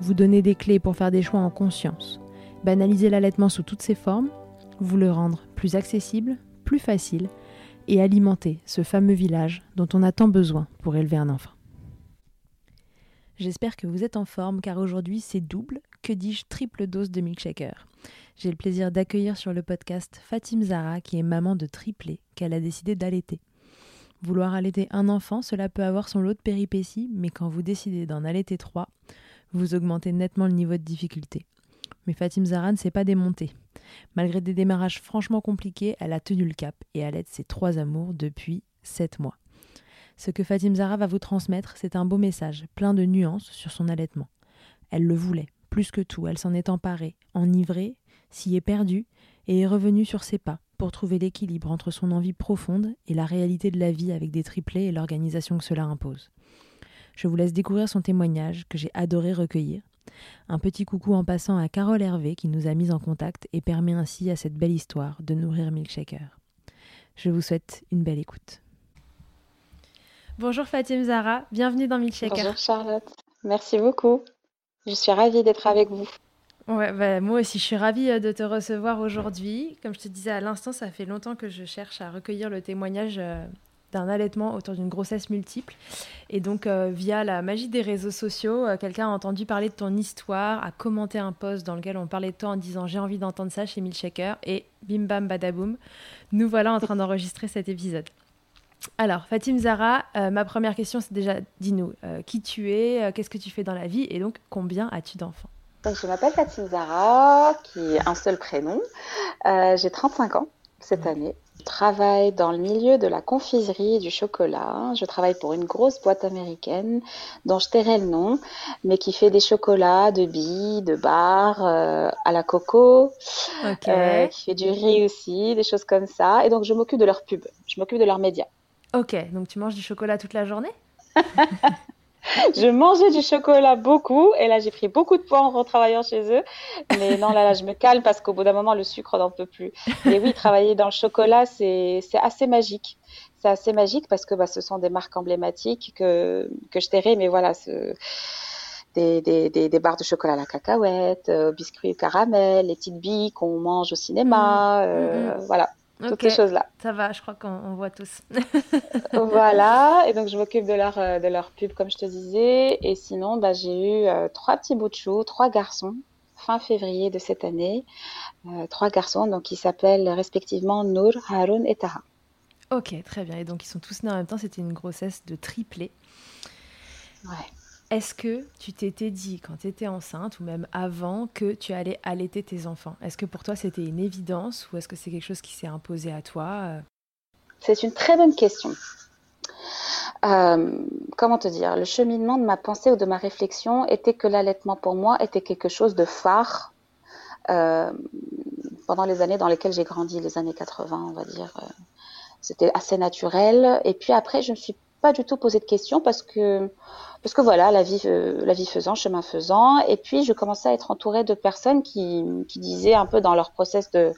vous donner des clés pour faire des choix en conscience, banaliser l'allaitement sous toutes ses formes, vous le rendre plus accessible, plus facile et alimenter ce fameux village dont on a tant besoin pour élever un enfant. J'espère que vous êtes en forme car aujourd'hui c'est double, que dis-je triple dose de milkshaker. J'ai le plaisir d'accueillir sur le podcast Fatim Zara qui est maman de triplé qu'elle a décidé d'allaiter. Vouloir allaiter un enfant, cela peut avoir son lot de péripéties, mais quand vous décidez d'en allaiter trois, vous augmentez nettement le niveau de difficulté. Mais Fatim Zara ne s'est pas démontée. Malgré des démarrages franchement compliqués, elle a tenu le cap et allaite ses trois amours depuis sept mois. Ce que Fatim Zara va vous transmettre, c'est un beau message, plein de nuances sur son allaitement. Elle le voulait, plus que tout, elle s'en est emparée, enivrée, s'y est perdue, et est revenue sur ses pas pour trouver l'équilibre entre son envie profonde et la réalité de la vie avec des triplés et l'organisation que cela impose. Je vous laisse découvrir son témoignage que j'ai adoré recueillir. Un petit coucou en passant à Carole Hervé qui nous a mis en contact et permet ainsi à cette belle histoire de nourrir Milkshaker. Je vous souhaite une belle écoute. Bonjour Fatim Zara, bienvenue dans Milkshaker. Bonjour Charlotte, merci beaucoup. Je suis ravie d'être avec vous. Ouais, bah, moi aussi, je suis ravie euh, de te recevoir aujourd'hui. Comme je te disais à l'instant, ça fait longtemps que je cherche à recueillir le témoignage euh, d'un allaitement autour d'une grossesse multiple. Et donc, euh, via la magie des réseaux sociaux, quelqu'un a entendu parler de ton histoire, a commenté un post dans lequel on parlait de toi en disant j'ai envie d'entendre ça chez Milkshaker. Et bim bam badaboum, nous voilà en train d'enregistrer cet épisode. Alors, Fatim Zara, euh, ma première question, c'est déjà, dis-nous, euh, qui tu es, euh, qu'est-ce que tu fais dans la vie et donc combien as-tu d'enfants? Je m'appelle Fatim Zara, qui est un seul prénom. J'ai 35 ans cette année. Je travaille dans le milieu de la confiserie et du chocolat. Je travaille pour une grosse boîte américaine dont je tairai le nom, mais qui fait des chocolats de billes, de barres, à la coco, qui fait du riz aussi, des choses comme ça. Et donc je m'occupe de leur pub, je m'occupe de leurs médias. Ok, donc tu manges du chocolat toute la journée? je mangeais du chocolat beaucoup et là j'ai pris beaucoup de poids en retravaillant chez eux. Mais non, là, là je me calme parce qu'au bout d'un moment le sucre n'en peut plus. Et oui, travailler dans le chocolat, c'est assez magique. C'est assez magique parce que bah, ce sont des marques emblématiques que, que je tairai, mais voilà, ce, des, des, des, barres de chocolat à la cacahuète, euh, biscuits au caramel, les petites billes qu'on mange au cinéma, mmh. euh, mmh. voilà toutes ces choses-là. Ça va, je crois qu'on voit tous. voilà, et donc je m'occupe de leur, euh, de leur pub, comme je te disais. Et sinon, bah, j'ai eu euh, trois petits bouts de chou, trois garçons, fin février de cette année. Euh, trois garçons, donc qui s'appellent respectivement Nour, Haroun et Taha. Ok, très bien. Et donc ils sont tous nés en même temps, c'était une grossesse de triplé. Ouais. Est-ce que tu t'étais dit, quand tu étais enceinte, ou même avant, que tu allais allaiter tes enfants? Est-ce que pour toi c'était une évidence, ou est-ce que c'est quelque chose qui s'est imposé à toi euh? C'est une très bonne question. Euh, comment te dire? Le cheminement de ma pensée ou de ma réflexion était que l'allaitement pour moi était quelque chose de phare euh, pendant les années dans lesquelles j'ai grandi, les années 80, on va dire. C'était assez naturel. Et puis après, je ne suis pas du tout posé de questions parce que parce que voilà, la vie, euh, la vie faisant, chemin faisant. Et puis, je commençais à être entourée de personnes qui, qui disaient un peu dans leur process de,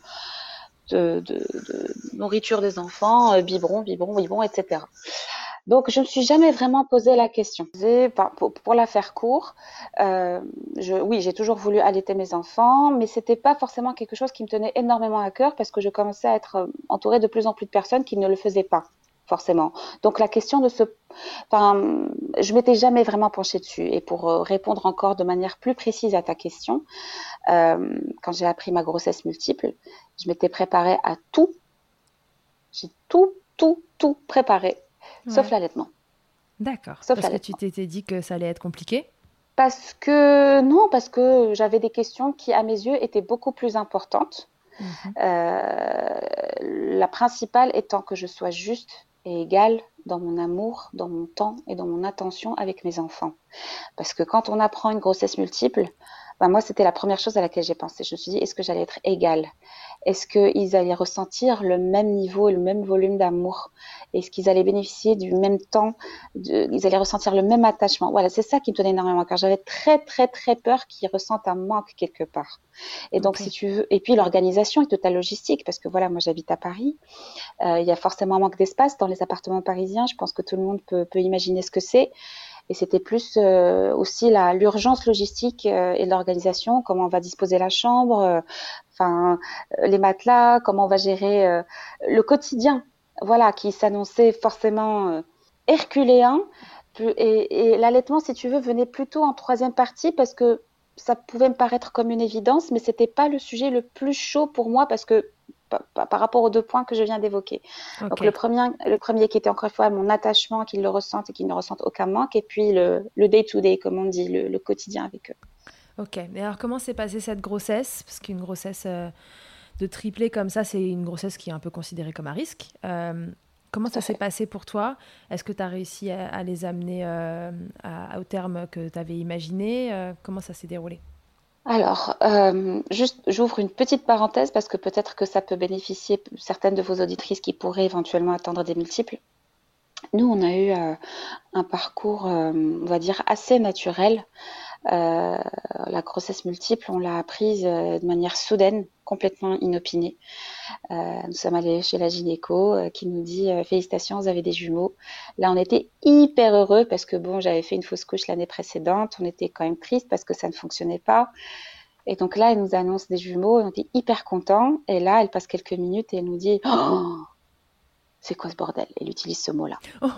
de, nourriture des enfants, euh, biberon, biberon, biberon, etc. Donc, je ne me suis jamais vraiment posé la question. Pour, pour la faire court, euh, je, oui, j'ai toujours voulu allaiter mes enfants, mais c'était pas forcément quelque chose qui me tenait énormément à cœur parce que je commençais à être entourée de plus en plus de personnes qui ne le faisaient pas. Forcément. Donc la question de ce, enfin, je m'étais jamais vraiment penchée dessus. Et pour euh, répondre encore de manière plus précise à ta question, euh, quand j'ai appris ma grossesse multiple, je m'étais préparée à tout. J'ai tout, tout, tout préparé, sauf l'allaitement. D'accord. Sauf parce que tu t'étais dit que ça allait être compliqué? Parce que non, parce que j'avais des questions qui, à mes yeux, étaient beaucoup plus importantes. Mhm. Euh, la principale étant que je sois juste et égale dans mon amour, dans mon temps et dans mon attention avec mes enfants. Parce que quand on apprend une grossesse multiple, ben moi, c'était la première chose à laquelle j'ai pensé. Je me suis dit, est-ce que j'allais être égale? Est-ce qu'ils allaient ressentir le même niveau et le même volume d'amour? Est-ce qu'ils allaient bénéficier du même temps de... Ils allaient ressentir le même attachement? Voilà, c'est ça qui me tenait énormément car j'avais très, très, très peur qu'ils ressentent un manque quelque part. Et donc, si tu veux, et puis l'organisation et toute la logistique, parce que voilà, moi j'habite à Paris, euh, il y a forcément un manque d'espace dans les appartements parisiens. Je pense que tout le monde peut, peut imaginer ce que c'est. Et c'était plus euh, aussi l'urgence logistique euh, et l'organisation, comment on va disposer la chambre, enfin les matelas, comment on va gérer le quotidien, voilà, qui s'annonçait forcément herculéen. Et, et l'allaitement, si tu veux, venait plutôt en troisième partie parce que ça pouvait me paraître comme une évidence, mais c'était pas le sujet le plus chaud pour moi parce que par, rapport aux deux points que je viens d'évoquer. Donc le premier, le premier qui était encore une fois mon attachement, qu'ils le ressentent et qu'ils ne ressentent aucun manque, et puis le day-to-day, comme on dit, le, quotidien avec eux. Ok, mais alors comment s'est passée cette grossesse? Parce qu'une grossesse euh, de triplé comme ça, c'est une grossesse qui est un peu considérée comme un risque. Euh, comment ça s'est passé pour toi? Est-ce que tu as réussi à, les amener euh, au terme que tu avais imaginé Comment ça s'est déroulé? Alors, juste, j'ouvre une petite parenthèse parce que peut-être que ça peut bénéficier certaines de vos auditrices qui pourraient éventuellement attendre des multiples. Nous, on a eu un parcours, on va dire, assez naturel. La grossesse multiple, on l'a apprise de manière soudaine, complètement inopinée. nous sommes allés chez la gynéco qui nous dit félicitations, vous avez des jumeaux. Là, on était hyper heureux parce que bon, j'avais fait une fausse couche l'année précédente. On était quand même triste parce que ça ne fonctionnait pas. Et donc là, elle nous annonce des jumeaux. On était hyper contents. Et là, elle passe quelques minutes et elle nous dit oh c'est quoi ce bordel? Elle utilise ce mot-là. Oh.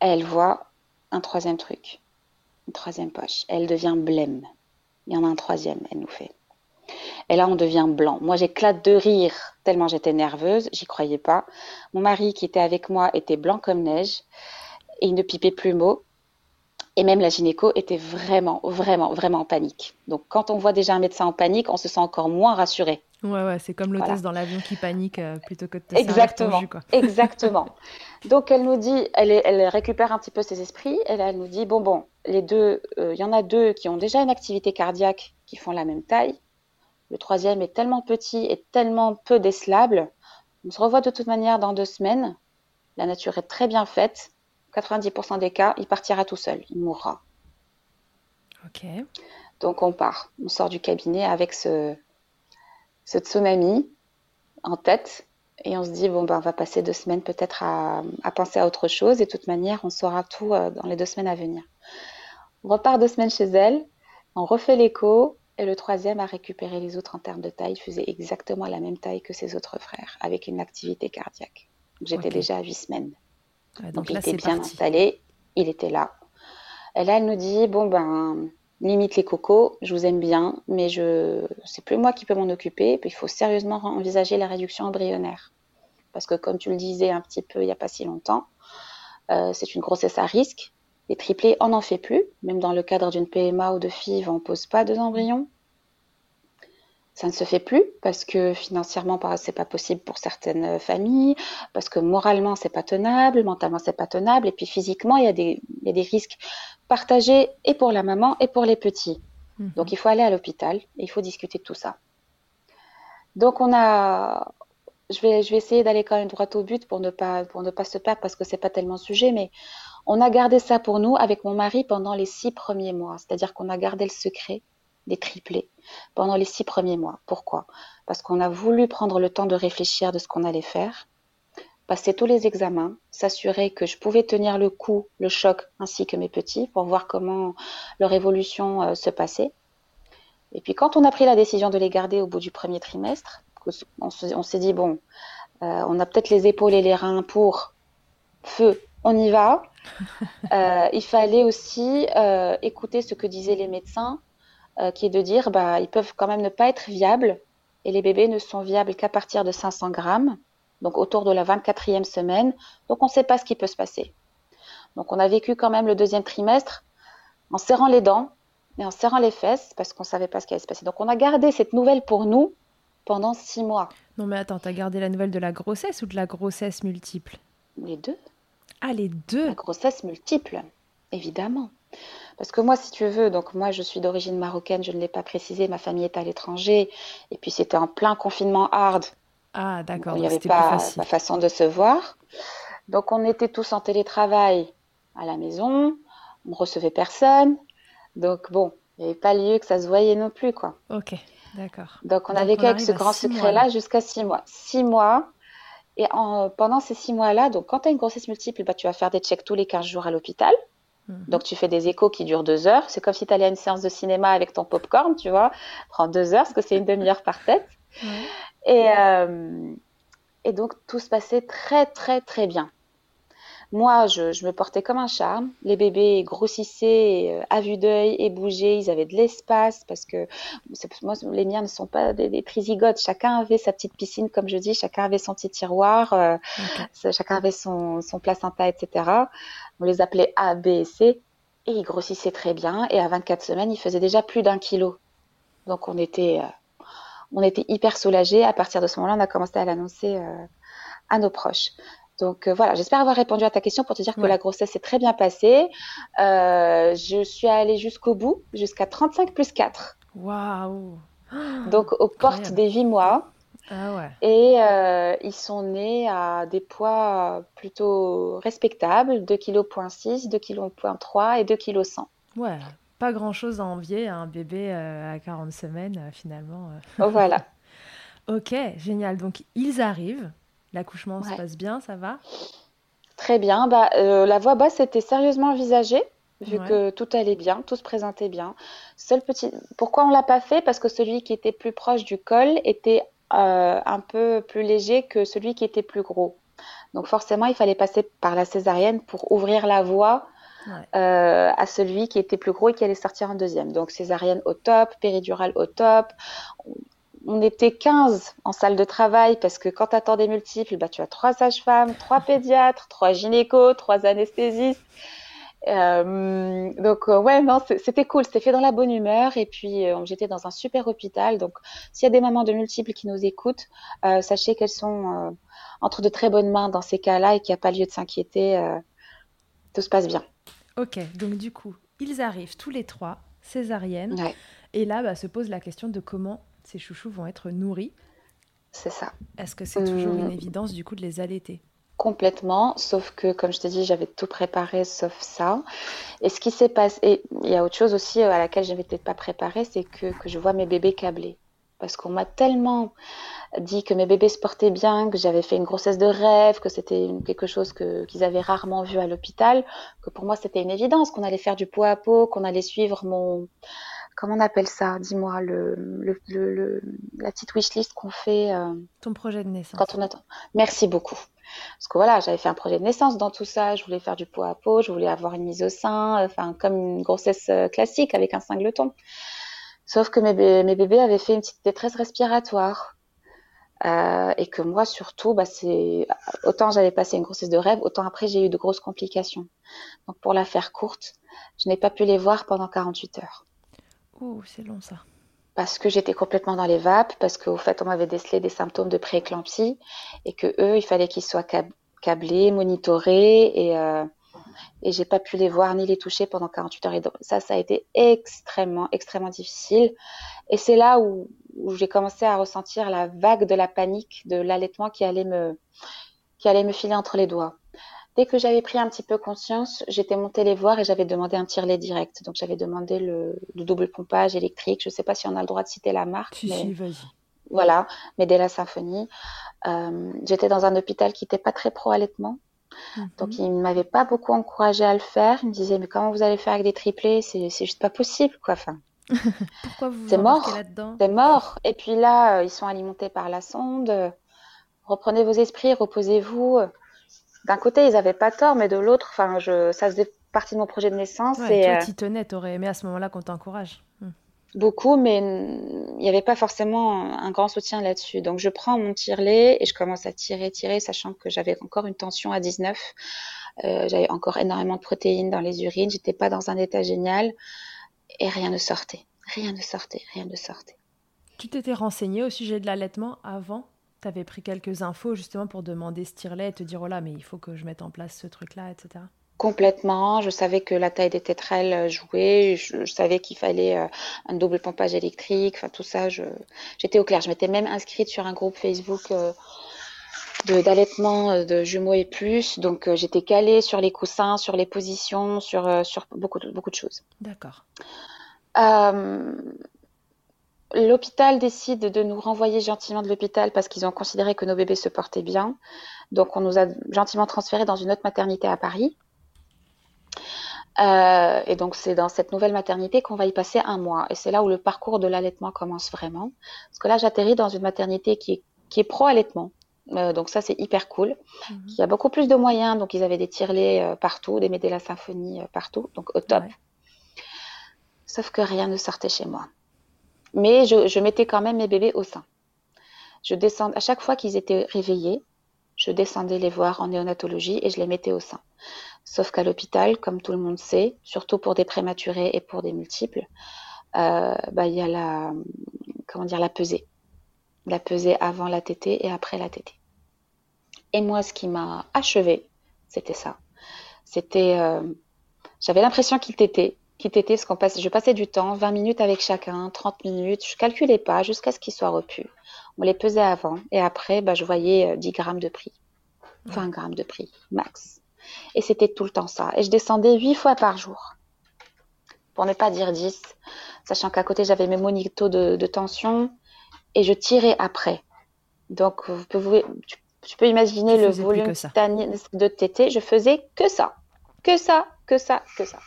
Elle voit un troisième truc, une troisième poche. Elle devient blême. Il y en a un troisième, elle nous fait. Et là, on devient blanc. Moi, j'éclate de rire tellement j'étais nerveuse, j'y croyais pas. Mon mari qui était avec moi était blanc comme neige et il ne pipait plus mot. Et même la gynéco était vraiment, vraiment, vraiment en panique. Donc, quand on voit déjà un médecin en panique, on se sent encore moins rassuré. Ouais, ouais, c'est comme l'hôtesse dans l'avion qui panique euh, plutôt que de te Exactement. Jus, quoi. Exactement. Donc, elle nous dit, elle, elle, récupère un petit peu ses esprits. Elle nous dit, bon, bon, les deux, euh, il y en a deux qui ont déjà une activité cardiaque qui font la même taille. Le troisième est tellement petit et tellement peu décelable. On se revoit de toute manière dans deux semaines. La nature est très bien faite. 90% des cas, il partira tout seul, il mourra. Ok. Donc on part, on sort du cabinet avec ce, ce tsunami en tête et on se dit bon ben on va passer deux semaines peut-être à, penser à autre chose et de toute manière on saura tout euh, dans les deux semaines à venir. On repart deux semaines chez elle, on refait l'écho et le troisième a récupéré les autres en termes de taille, il faisait exactement la même taille que ses autres frères avec une activité cardiaque. J'étais déjà à huit semaines. donc, il était bien installé, il était là. Et là elle nous dit bon ben limite les cocos, je vous aime bien, mais je c'est plus moi qui peux m'en occuper. Il faut sérieusement envisager la réduction embryonnaire. Parce que comme tu le disais un petit peu il n'y a pas si longtemps, euh, c'est une grossesse à risque. Les triplés, on n'en fait plus. Même dans le cadre d'une PMA ou de FIV, on ne pose pas deux embryons. Ça ne se fait plus parce que financièrement, c'est pas possible pour certaines familles, parce que moralement, c'est pas tenable, mentalement, c'est pas tenable, et puis physiquement, il y, a des, il y a des risques partagés et pour la maman et pour les petits. Mhm. Donc, il faut aller à l'hôpital et il faut discuter de tout ça. Donc, on a, je vais, je vais essayer d'aller quand même droit au but pour ne pas, pour ne pas se perdre parce que c'est pas tellement sujet, mais on a gardé ça pour nous avec mon mari pendant les six premiers mois. C'est-à-dire qu'on a gardé le secret des triplés pendant les six premiers mois. Pourquoi? Parce qu'on a voulu prendre le temps de réfléchir de ce qu'on allait faire, passer tous les examens, s'assurer que je pouvais tenir le coup, le choc, ainsi que mes petits, pour voir comment leur évolution euh, se passait. Et puis quand on a pris la décision de les garder au bout du premier trimestre, on s'est dit, bon, on a peut-être les épaules et les reins pour feu, on y va. il fallait aussi écouter ce que disaient les médecins, qui est de dire bah, ils peuvent quand même ne pas être viables et les bébés ne sont viables qu'à partir de 500 grammes, donc autour de la 24e semaine. Donc on ne sait pas ce qui peut se passer. Donc on a vécu quand même le deuxième trimestre en serrant les dents et en serrant les fesses parce qu'on ne savait pas ce qui allait se passer. Donc on a gardé cette nouvelle pour nous pendant six mois. Non mais attends, tu as gardé la nouvelle de la grossesse ou de la grossesse multiple? Les deux. Ah les deux La grossesse multiple, évidemment. Parce que moi, si tu veux, donc moi je suis d'origine marocaine, je ne l'ai pas précisé, ma famille est à l'étranger, et puis c'était en plein confinement hard. Ah d'accord. Il n'y avait pas ma façon de se voir. Donc on était tous en télétravail à la maison, on ne recevait personne. Donc bon, il n'y avait pas lieu que ça se voyait non plus, quoi. Ok, d'accord. Donc on a vécu avec ce grand secret-là jusqu'à six mois. Six mois. Et en, pendant ces six mois-là, donc quand tu as une grossesse multiple, bah, tu vas faire des checks tous les 15 jours à l'hôpital. Mhm. Donc tu fais des échos qui durent deux heures. C'est comme si tu allais à une séance de cinéma avec ton popcorn, tu vois. Prends deux heures parce que c'est une demi-heure par tête. Et, euh, et donc tout se passait très très très bien. Moi, je, me portais comme un charme. Les bébés grossissaient euh, à vue d'œil et bougeaient. Ils avaient de l'espace parce que moi, les miens ne sont pas des, des, trisygotes. Chacun avait sa petite piscine, comme je dis. Chacun avait son petit tiroir. Euh, chacun avait son, son placenta, etc. On les appelait A, B et C. Et ils grossissaient très bien. Et à 24 semaines, ils faisaient déjà plus d'un kilo. Donc, on était, euh, on était hyper soulagés. À partir de ce moment-là, on a commencé à l'annoncer à nos proches. Donc euh, voilà, j'espère avoir répondu à ta question pour te dire que la grossesse s'est très bien passée. Euh, je suis allée jusqu'au bout, jusqu'à 35 plus 4. Waouh Donc aux portes des 8 mois. Ah ouais. Et euh, ils sont nés à des poids plutôt respectables, 2 kg 2 kg et 2 kg 100. Ouais, pas grand chose à envier à un bébé à 40 semaines finalement. Voilà. ok, génial. Donc ils arrivent. L'accouchement se passe bien, ça va? Très bien. Bah, euh, la voix basse était sérieusement envisagée, vu que tout allait bien, tout se présentait bien. Seul petit... Pourquoi on l'a pas fait? Parce que celui qui était plus proche du col était euh, un peu plus léger que celui qui était plus gros. Donc forcément, il fallait passer par la césarienne pour ouvrir la voie euh, à celui qui était plus gros et qui allait sortir en deuxième. Donc césarienne au top, péridurale au top on était 15 en salle de travail parce que quand tu attends des multiples, bah, tu as trois sages-femmes, trois pédiatres, trois gynécos, trois anesthésistes. Euh, donc euh, ouais non c'était cool c'était fait dans la bonne humeur. Et puis euh, j'étais dans un super hôpital. Donc s'il y a des mamans de multiples qui nous écoutent sachez qu'elles sont entre de très bonnes mains dans ces cas-là et qu'il n'y a pas lieu de s'inquiéter tout se passe bien. Ok donc du coup ils arrivent tous les trois césarienne et là bah, se pose la question de comment ces chouchous vont être nourris. C'est ça. Est-ce que c'est toujours une hum. évidence du coup de les allaiter? Complètement, sauf que comme je te dis, j'avais tout préparé sauf ça. Et ce qui s'est passé, il y a autre chose aussi à laquelle je n'avais peut-être pas préparé, c'est que, que je vois mes bébés câblés. Parce qu'on m'a tellement dit que mes bébés se portaient bien, que j'avais fait une grossesse de rêve, que c'était quelque chose que, qu'ils avaient rarement vu à l'hôpital, que pour moi c'était une évidence, qu'on allait faire du pot à pot, qu'on allait suivre mon, comment on appelle ça Dis-moi, le, le, la petite wishlist qu'on fait. Euh, Ton projet de naissance. Quand on attend. Merci beaucoup. Parce que voilà, j'avais fait un projet de naissance dans tout ça. Je voulais faire du pot à pot, je voulais avoir une mise au sein, enfin comme une grossesse euh, classique avec un cingleton. Sauf que mes, mes bébés avaient fait une petite détresse respiratoire. Euh, et que moi surtout, bah, c'est autant j'avais passé une grossesse de rêve, autant après j'ai eu de grosses complications. Donc pour la faire courte, je n'ai pas pu les voir pendant 48 heures c'est long ça. Parce que j'étais complètement dans les vapes, parce qu'au fait, on m'avait décelé des symptômes de prééclampsie et que eux, il fallait qu'ils soient câblés, monitorés et, euh, et j'ai pas pu les voir ni les toucher pendant 48 heures. Et donc, ça, ça a été extrêmement, extrêmement difficile. Et c'est là où, j'ai commencé à ressentir la vague de la panique, de l'allaitement qui allait me, qui allait me filer entre les doigts. Dès que j'avais pris un petit peu conscience, j'étais montée les voir et j'avais demandé un tirelet direct. Donc j'avais demandé le, double pompage électrique. Je ne sais pas si on a le droit de citer la marque. Si, si, vas-y. Voilà, mais dès la symphonie. Euh, j'étais dans un hôpital qui n'était pas très pro-allaitement. Mhm. Donc il ne m'avait pas beaucoup encouragé à le faire. Il me disait mais comment vous allez faire avec des triplés? C'est juste pas possible quoi. Enfin, Pourquoi vous C'est mort. C'est mort. Et puis là, euh, ils sont alimentés par la sonde. reprenez vos esprits, reposez-vous. D'un côté, ils n'avaient pas tort, mais de l'autre, enfin, je, ça faisait partie de mon projet de naissance. Ouais, et toi, euh, t'y tenais, t'aurais aimé à ce moment-là qu'on t'encourage. Hmm. beaucoup, mais il n'y avait pas forcément un grand soutien là-dessus. Donc, je prends mon tirelet et je commence à tirer, tirer, sachant que j'avais encore une tension à 19. Euh, j'avais encore énormément de protéines dans les urines. J'étais pas dans un état génial et rien ne sortait. Rien ne sortait, rien ne sortait. Tu t'étais renseigné au sujet de l'allaitement avant Tu avais pris quelques infos justement pour demander ce tirelet et te dire oh là, mais il faut que je mette en place ce truc-là, etc. Complètement. Je savais que la taille des tétrelles euh, jouait. Je, je savais qu'il fallait euh, un double pompage électrique. Enfin, tout ça, je, j'étais au clair. Je m'étais même inscrite sur un groupe Facebook euh, de, d'allaitement de jumeaux et plus. Donc, euh, j'étais calée sur les coussins, sur les positions, sur, sur beaucoup, de, beaucoup de choses. D'accord. L'hôpital décide de nous renvoyer gentiment de l'hôpital parce qu'ils ont considéré que nos bébés se portaient bien. Donc, on nous a gentiment transférés dans une autre maternité à Paris. Euh, et donc, c'est dans cette nouvelle maternité qu'on va y passer un mois. Et c'est là où le parcours de l'allaitement commence vraiment. Parce que là, j'atterris dans une maternité qui est, qui est pro-allaitement. Euh, donc ça, c'est hyper cool. Mhm. Il y a beaucoup plus de moyens. Donc, ils avaient des tirelets euh, partout, des Médela Symphonie euh, partout. Donc, au top. Ouais. Sauf que rien ne sortait chez moi. Mais je, mettais quand même mes bébés au sein. Je descends, à chaque fois qu'ils étaient réveillés, je descendais les voir en néonatologie et je les mettais au sein. Sauf qu'à l'hôpital, comme tout le monde sait, surtout pour des prématurés et pour des multiples, euh, bah, il y a la, comment dire, la pesée. La pesée avant la tétée et après la tétée. Et moi, ce qui m'a achevé, c'était ça. C'était, euh, j'avais l'impression qu'ils tétaient, qu'ils tétaient, parce qu'on passe, je passais du temps, 20 minutes avec chacun, 30 minutes, je calculais pas jusqu'à ce qu'ils soient repus. On les pesait avant et après, bah, je voyais euh, 10 grammes de prix, 20 grammes de prix, max. Et c'était tout le temps ça. Et je descendais 8 fois par jour, pour ne pas dire 10, sachant qu'à côté, j'avais mes monitos de, de tension et je tirais après. Donc, vous pouvez, tu, tu peux imaginer le volume de tétée. Je faisais que ça, que ça, que ça, que ça.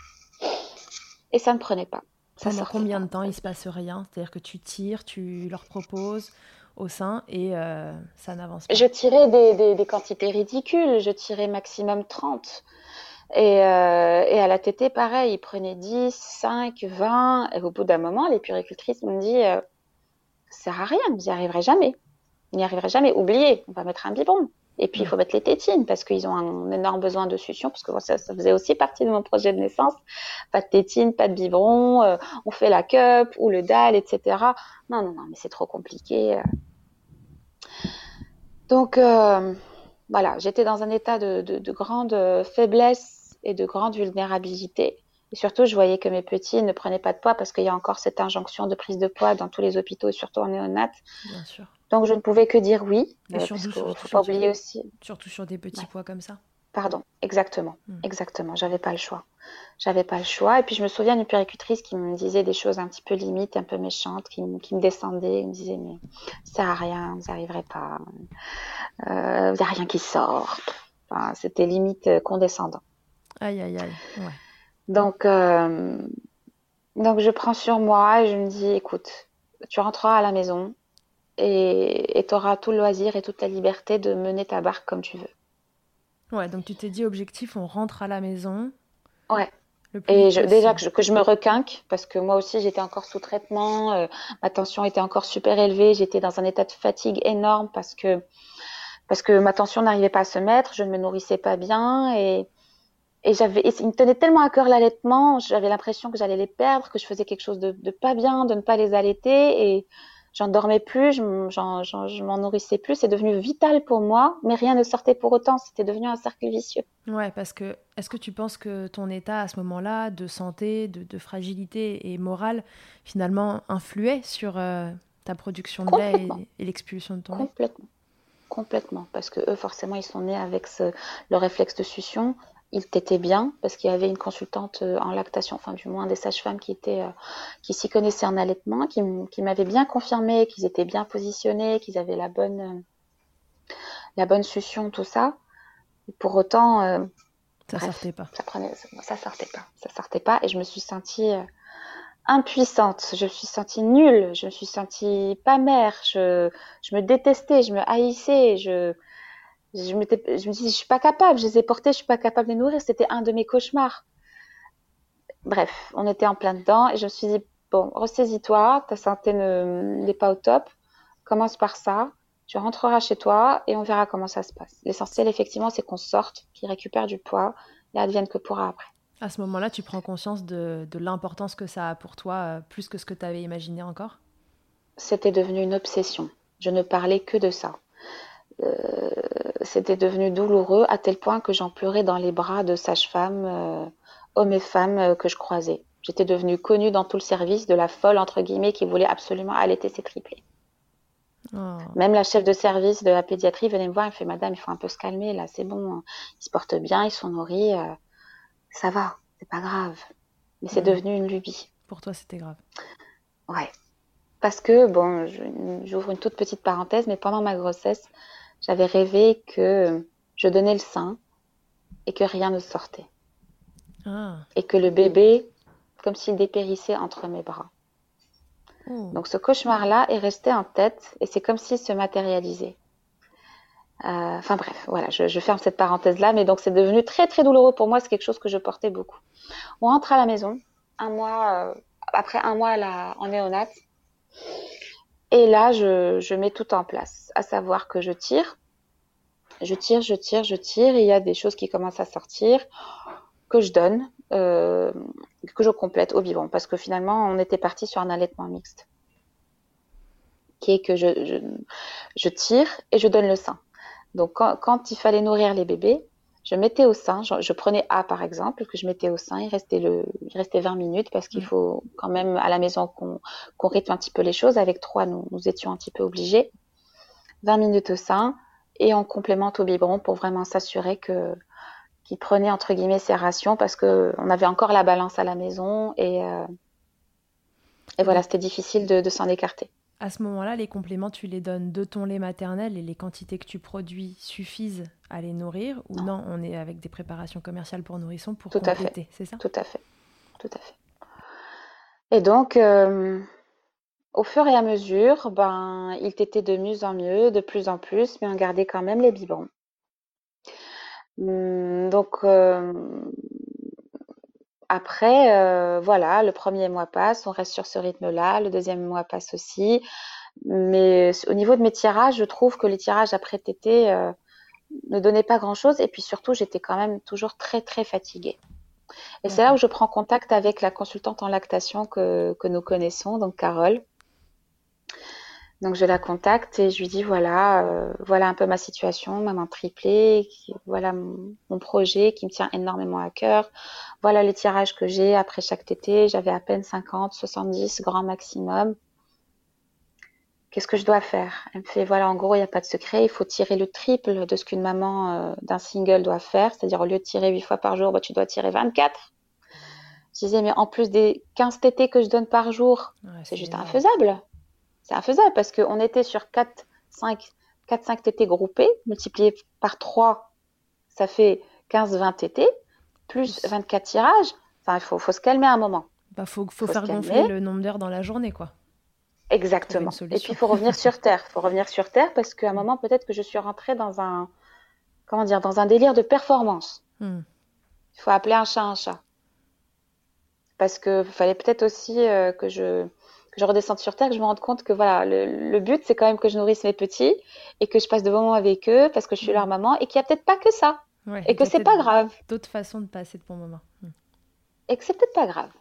Et ça ne prenait pas. Ça Pendant combien pas. de temps il se passe rien? C'est-à-dire que tu tires, tu leur proposes au sein et euh, ça n'avance pas. Je tirais des, des, des quantités ridicules. Je tirais maximum 30. Et, euh, et à la tétée, pareil, ils prenaient 10, 5, 20. Et au bout d'un moment, les puricultrices m'ont dit euh, ça sert à rien, vous n'y arriverez jamais. Vous n'y arriverez jamais. Oubliez, on va mettre un biberon. Et puis, il faut mettre les tétines parce qu'ils ont un énorme besoin de succion, parce que ça, ça faisait aussi partie de mon projet de naissance. Pas de tétines, pas de biberon, euh, on fait la cup ou le dalle, etc. Non, non, non, mais c'est trop compliqué. euh. Donc, euh, voilà, j'étais dans un état de, de, de grande faiblesse et de grande vulnérabilité. Et surtout, je voyais que mes petits ne prenaient pas de poids parce qu'il y a encore cette injonction de prise de poids dans tous les hôpitaux et surtout en néonat. Bien sûr. Donc, je ne pouvais que dire oui. Et Euh, surtout, parce faut pas oublier aussi. Surtout sur des petits Ouais. poids comme ça. Pardon, exactement, Mm. exactement. J'avais pas le choix. J'avais pas le choix. Et puis, je me souviens d'une péricultrice qui me disait des choses un petit peu limites, un peu méchantes, qui, me- qui me descendait, qui me disait, mais ça sert à rien, vous arriverez pas. Euh, il n'y a rien qui sort. Enfin, c'était limite euh, condescendant. Aïe, aïe, aïe. Ouais. Donc, euh, donc je prends sur moi et je me dis, écoute, tu rentreras à la maison et tu auras tout le loisir et toute la liberté de mener ta barque comme tu veux. Ouais, donc tu t'es dit objectif, on rentre à la maison. Ouais. Et je, déjà que je, que je me requinque, parce que moi aussi j'étais encore sous traitement, euh, ma tension était encore super élevée, j'étais dans un état de fatigue énorme parce que, parce que ma tension n'arrivait pas à se mettre, je ne me nourrissais pas bien et, et j'avais, il me tenait tellement à cœur l'allaitement, j'avais l'impression que j'allais les perdre, que je faisais quelque chose de, de pas bien, de ne pas les allaiter et j'en dormais plus, je, m'en nourrissais plus, c'est devenu vital pour moi, mais rien ne sortait pour autant, c'était devenu un cercle vicieux. Ouais, parce que est-ce que tu penses que ton état à ce moment-là de santé, de, de fragilité et morale, finalement, influait sur euh, ta production de lait et, et l'expulsion de ton lait? Complètement. Complètement. Parce que eux, forcément, ils sont nés avec ce, le réflexe de succion. Ils t'étaient bien parce qu'il y avait une consultante euh, en lactation, enfin du moins des sages-femmes qui étaient, euh, qui s'y connaissaient en allaitement, qui, m'avaient bien confirmé qu'ils étaient bien positionnés, qu'ils avaient la bonne, euh, la bonne succion, tout ça. Et pour autant, euh, Ça Bref. sortait pas. ça prenait, ça sortait pas, ça sortait pas, et je me suis sentie euh, impuissante, je me suis sentie nulle, je me suis sentie pas mère, je, je me détestais, je me haïssais, je, je, je me dis, je suis pas capable, je les ai portés, je suis pas capable de les nourrir, c'était un de mes cauchemars. Bref, on était en plein dedans et je me suis dit, bon, ressaisis-toi, ta santé n'est pas au top, commence par ça, tu rentreras chez toi et on verra comment ça se passe. L'essentiel, effectivement, c'est qu'on sorte, qu'il récupère du poids et advienne que pourra après. À ce moment-là, tu prends conscience de, l'importance que ça a pour toi, euh, plus que ce que tu avais imaginé encore? C'était devenu une obsession. Je ne parlais que de ça. Euh, c'était devenu douloureux à tel point que j'en pleurais dans les bras de sages-femmes, euh, hommes et femmes que je croisais. J'étais devenue connue dans tout le service de la folle, entre guillemets, qui voulait absolument allaiter ses triplés. Oh. Même la chef de service de la pédiatrie venait me voir et me fait Madame, il faut un peu se calmer, là, c'est bon, ils se portent bien, ils sont nourris ça va, c'est pas grave. Mais c'est devenu une lubie. Pour toi, c'était grave. Ouais. Parce que, bon, j'ouvre une toute petite parenthèse, mais pendant ma grossesse, j'avais rêvé que je donnais le sein et que rien ne sortait. Ah. Et que le bébé, comme s'il dépérissait entre mes bras. Oh. Donc ce cauchemar-là est resté en tête et c'est comme s'il se matérialisait. Euh, enfin bref, voilà, je, ferme cette parenthèse-là, mais donc c'est devenu très très douloureux pour moi, c'est quelque chose que je portais beaucoup. On rentre à la maison, un mois, euh, après un mois là, en néonate, et là je, mets tout en place, à savoir que je tire, je tire, je tire, je tire, et il y a des choses qui commencent à sortir, que je donne, euh, que je complète au vivant, parce que finalement on était parti sur un allaitement mixte, qui est que je, je tire et je donne le sein. Donc, quand, il fallait nourrir les bébés, je mettais au sein, je, prenais A par exemple, que je mettais au sein, il restait, le, il restait 20 minutes parce qu'il mm. faut quand même à la maison qu'on rythme un petit peu les choses. Avec trois, nous, nous étions un petit peu obligés. 20 minutes au sein et on complémente au biberon pour vraiment s'assurer que qu'il prenait entre guillemets ses rations parce que on avait encore la balance à la maison et, euh, et voilà, c'était difficile de s'en écarter à ce moment-là, les compléments, tu les donnes de ton lait maternel et les quantités que tu produis suffisent à les nourrir ou non, on est avec des préparations commerciales pour nourrissons pour Tout compléter, c'est ça? Tout à fait. Tout à fait. Et donc, euh, au fur et à mesure, ben, il t'était de mieux en mieux, de plus en plus, mais on gardait quand même les biberons. Hum, donc, euh, après, euh, voilà, le premier mois passe, on reste sur ce rythme-là, le deuxième mois passe aussi. Mais au niveau de mes tirages, je trouve que les tirages après tété euh, ne donnaient pas grand-chose. Et puis surtout, j'étais quand même toujours très, très fatiguée. Et c'est là où je prends contact avec la consultante en lactation que, que nous connaissons, donc Carole, donc je la contacte et je lui dis voilà, euh, voilà un peu ma situation, maman triplée, voilà mon, projet qui me tient énormément à cœur, voilà les tirages que j'ai après chaque tété, j'avais à peine 50, 70 grand maximum. Qu'est-ce que je dois faire? Elle me fait voilà en gros il n'y a pas de secret, il faut tirer le triple de ce qu'une maman euh, d'un single doit faire, c'est-à-dire au lieu de tirer 8 fois par jour, bah, tu dois tirer 24. Je disais mais en plus des 15 tétés que je donne par jour, c'est juste infaisable c'est infaisable parce qu'on était sur 4, 5, 4, 5 TT groupés, multiplié par 3, ça fait 15, 20 TT, plus 24 tirages. Enfin, il faut, faut, se calmer un moment. Il bah, faut, faut, faire gonfler le nombre d'heures dans la journée, quoi. Exactement. Et puis, il faut revenir sur Terre. Il faut revenir sur Terre parce qu'à un moment, peut-être que je suis rentrée dans un, comment dire, dans un délire de performance. Hmm. Il faut appeler un chat un chat. Parce que fallait peut-être aussi euh, que je que je redescende sur terre, que je me rende compte que voilà, le, but c'est quand même que je nourrisse mes petits et que je passe de bons moments avec eux parce que je suis leur maman et qu'il n'y a peut-être pas que ça et que c'est pas grave. D'autres façons de passer de bons moments. Hmm. Et que c'est peut-être pas grave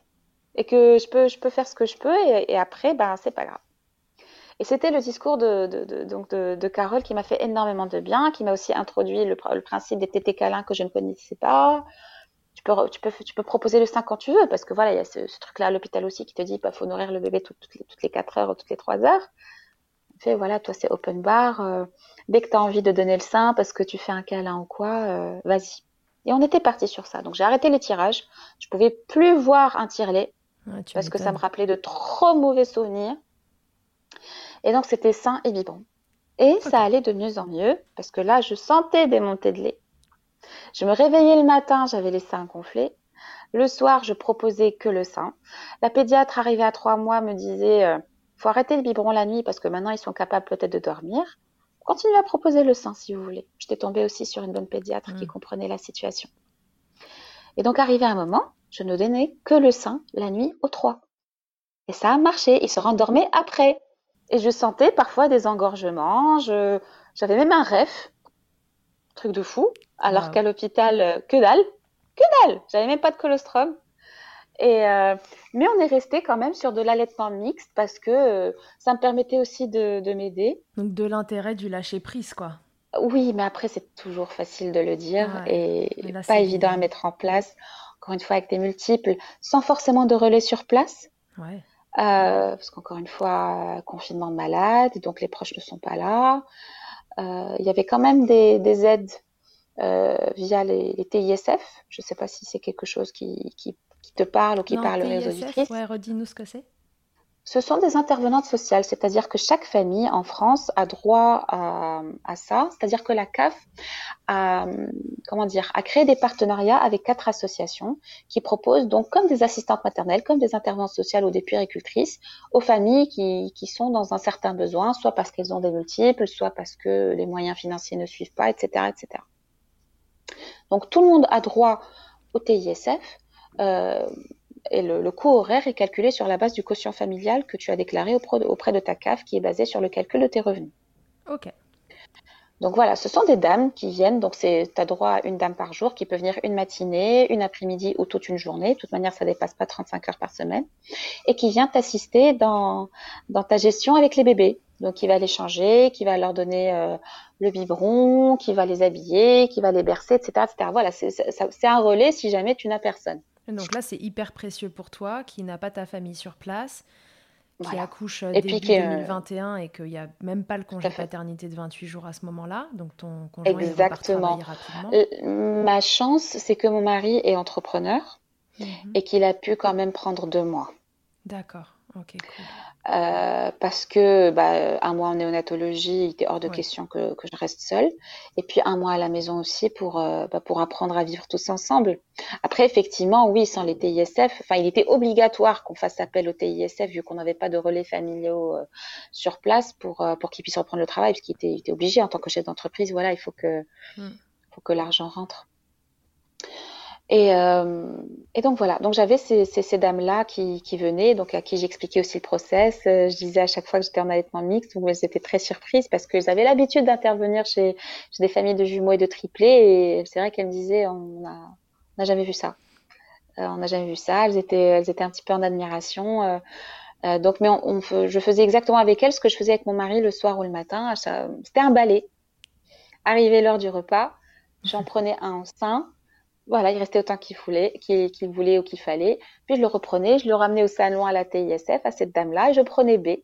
et que je peux, je peux faire ce que je peux et, après, ben c'est pas grave. Et c'était le discours de, de, donc de, Carole qui m'a fait énormément de bien, qui m'a aussi introduit le, le principe des tétés câlins que je ne connaissais pas, tu peux, tu peux, proposer le sein quand tu veux, parce que voilà, il y a ce, truc-là à l'hôpital aussi qui te dit, bah, faut nourrir le bébé toutes, les, toutes les 4 heures ou toutes les 3 heures. Fait, voilà, toi, c'est open bar. Euh, dès que tu as envie de donner le sein parce que tu fais un câlin ou quoi, euh, vas-y. Et on était parti sur ça. Donc, j'ai arrêté les tirages. Je pouvais plus voir un tire-lait parce que ça me rappelait de trop mauvais souvenirs. Et donc, c'était sain et vivant. Et ça allait de mieux en mieux parce que là, je sentais des montées de lait. Je me réveillais le matin, j'avais les seins gonflés. Le soir, je proposais que le sein. La pédiatre arrivée à trois mois me disait, euh, faut arrêter le biberon la nuit parce que maintenant ils sont capables peut-être de dormir. Continuez à proposer le sein si vous voulez. J'étais tombée aussi sur une bonne pédiatre qui mm. comprenait la situation. Et donc, arrivé un moment, je ne donnais que le sein la nuit aux trois. Et ça a marché. Ils se rendormaient après. Et je sentais parfois des engorgements. j'avais même un rêve. Truc de fou. Alors qu'à l'hôpital, euh, que dalle. Que dalle. J'avais même pas de colostrum. Et euh, mais on est resté quand même sur de l'allaitement mixte parce que euh, ça me permettait aussi de, de m'aider. Donc de l'intérêt du lâcher prise, quoi. Oui, mais après c'est toujours facile de le dire et pas évident à mettre en place. Encore une fois avec des multiples, sans forcément de relais sur place. Ouais. Euh, parce qu'encore une fois, confinement de malade, donc les proches ne sont pas là. Il y avait quand même des, des aides via les, les, TISF. Je ne sais pas si c'est quelque chose qui, qui qui te parlent ou qui parlent aux auditrices. Ouais, redis-nous ce que c'est. Ce sont des intervenantes sociales, c'est-à-dire que chaque famille en France a droit à, à ça, c'est-à-dire que la CAF a, comment dire, a créé des partenariats avec quatre associations qui proposent donc comme des assistantes maternelles, comme des intervenantes sociales ou des puéricultrices aux familles qui, qui sont dans un certain besoin, soit parce qu'elles ont des multiples, soit parce que les moyens financiers ne suivent pas, etc., etc. Donc tout le monde a droit au TISF, euh, et le, coût horaire est calculé sur la base du quotient familial que tu as déclaré auprès de, ta CAF, qui est basé sur le calcul de tes revenus. Ok. Donc voilà, ce sont des dames qui viennent. Donc tu as droit à une dame par jour qui peut venir une matinée, une après-midi ou toute une journée. De toute manière, ça dépasse pas 35 heures par semaine. Et qui vient t'assister dans, dans ta gestion avec les bébés. Donc, il va les changer, qui va leur donner euh, le biberon, qui va les habiller, qui va les bercer, etc. etc. Voilà, c'est un relais si jamais tu n'as personne. Donc là, c'est hyper précieux pour toi qui n'a pas ta famille sur place, qui accouche euh, début 2021 et qu'il n'y a même pas le congé paternité de 28 jours à ce moment-là. Donc ton conjoint Exactement. rapidement. Euh, ma chance, c'est que mon mari est entrepreneur mhm. et qu'il a pu quand même prendre deux mois. D'accord. Ok, cool. Euh, parce que bah, un mois en néonatologie, il était hors de question que, que, je reste seule. Et puis un mois à la maison aussi pour, euh, bah, pour apprendre à vivre tous ensemble. Après, effectivement, oui, sans les TISF, enfin, il était obligatoire qu'on fasse appel au TISF vu qu'on n'avait pas de relais familiaux euh, sur place pour, pour qu'il puisse reprendre le travail, parce qu'il était, était, obligé en tant que chef d'entreprise. Voilà, il faut que, mm. faut que l'argent rentre. Et, euh, et, donc voilà, donc j'avais ces, ces, ces dames-là qui, qui, venaient, donc à qui j'expliquais aussi le process. Euh, je disais à chaque fois que j'étais en allaitement mixte, où elles étaient très surprises parce qu'elles avaient l'habitude d'intervenir chez, chez, des familles de jumeaux et de triplés. Et c'est vrai qu'elles me disaient, on n'a jamais vu ça. Euh, on n'a jamais vu ça. Elles étaient, elles étaient un petit peu en admiration. Euh, euh donc, mais on, on, je faisais exactement avec elles ce que je faisais avec mon mari le soir ou le matin. C'était un balai. Arrivé l'heure du repas, j'en prenais un en sein voilà, il restait autant qu'il voulait, qu'il voulait ou qu'il fallait. Puis je le reprenais, je le ramenais au salon à la TISF, à cette dame-là, et je prenais B.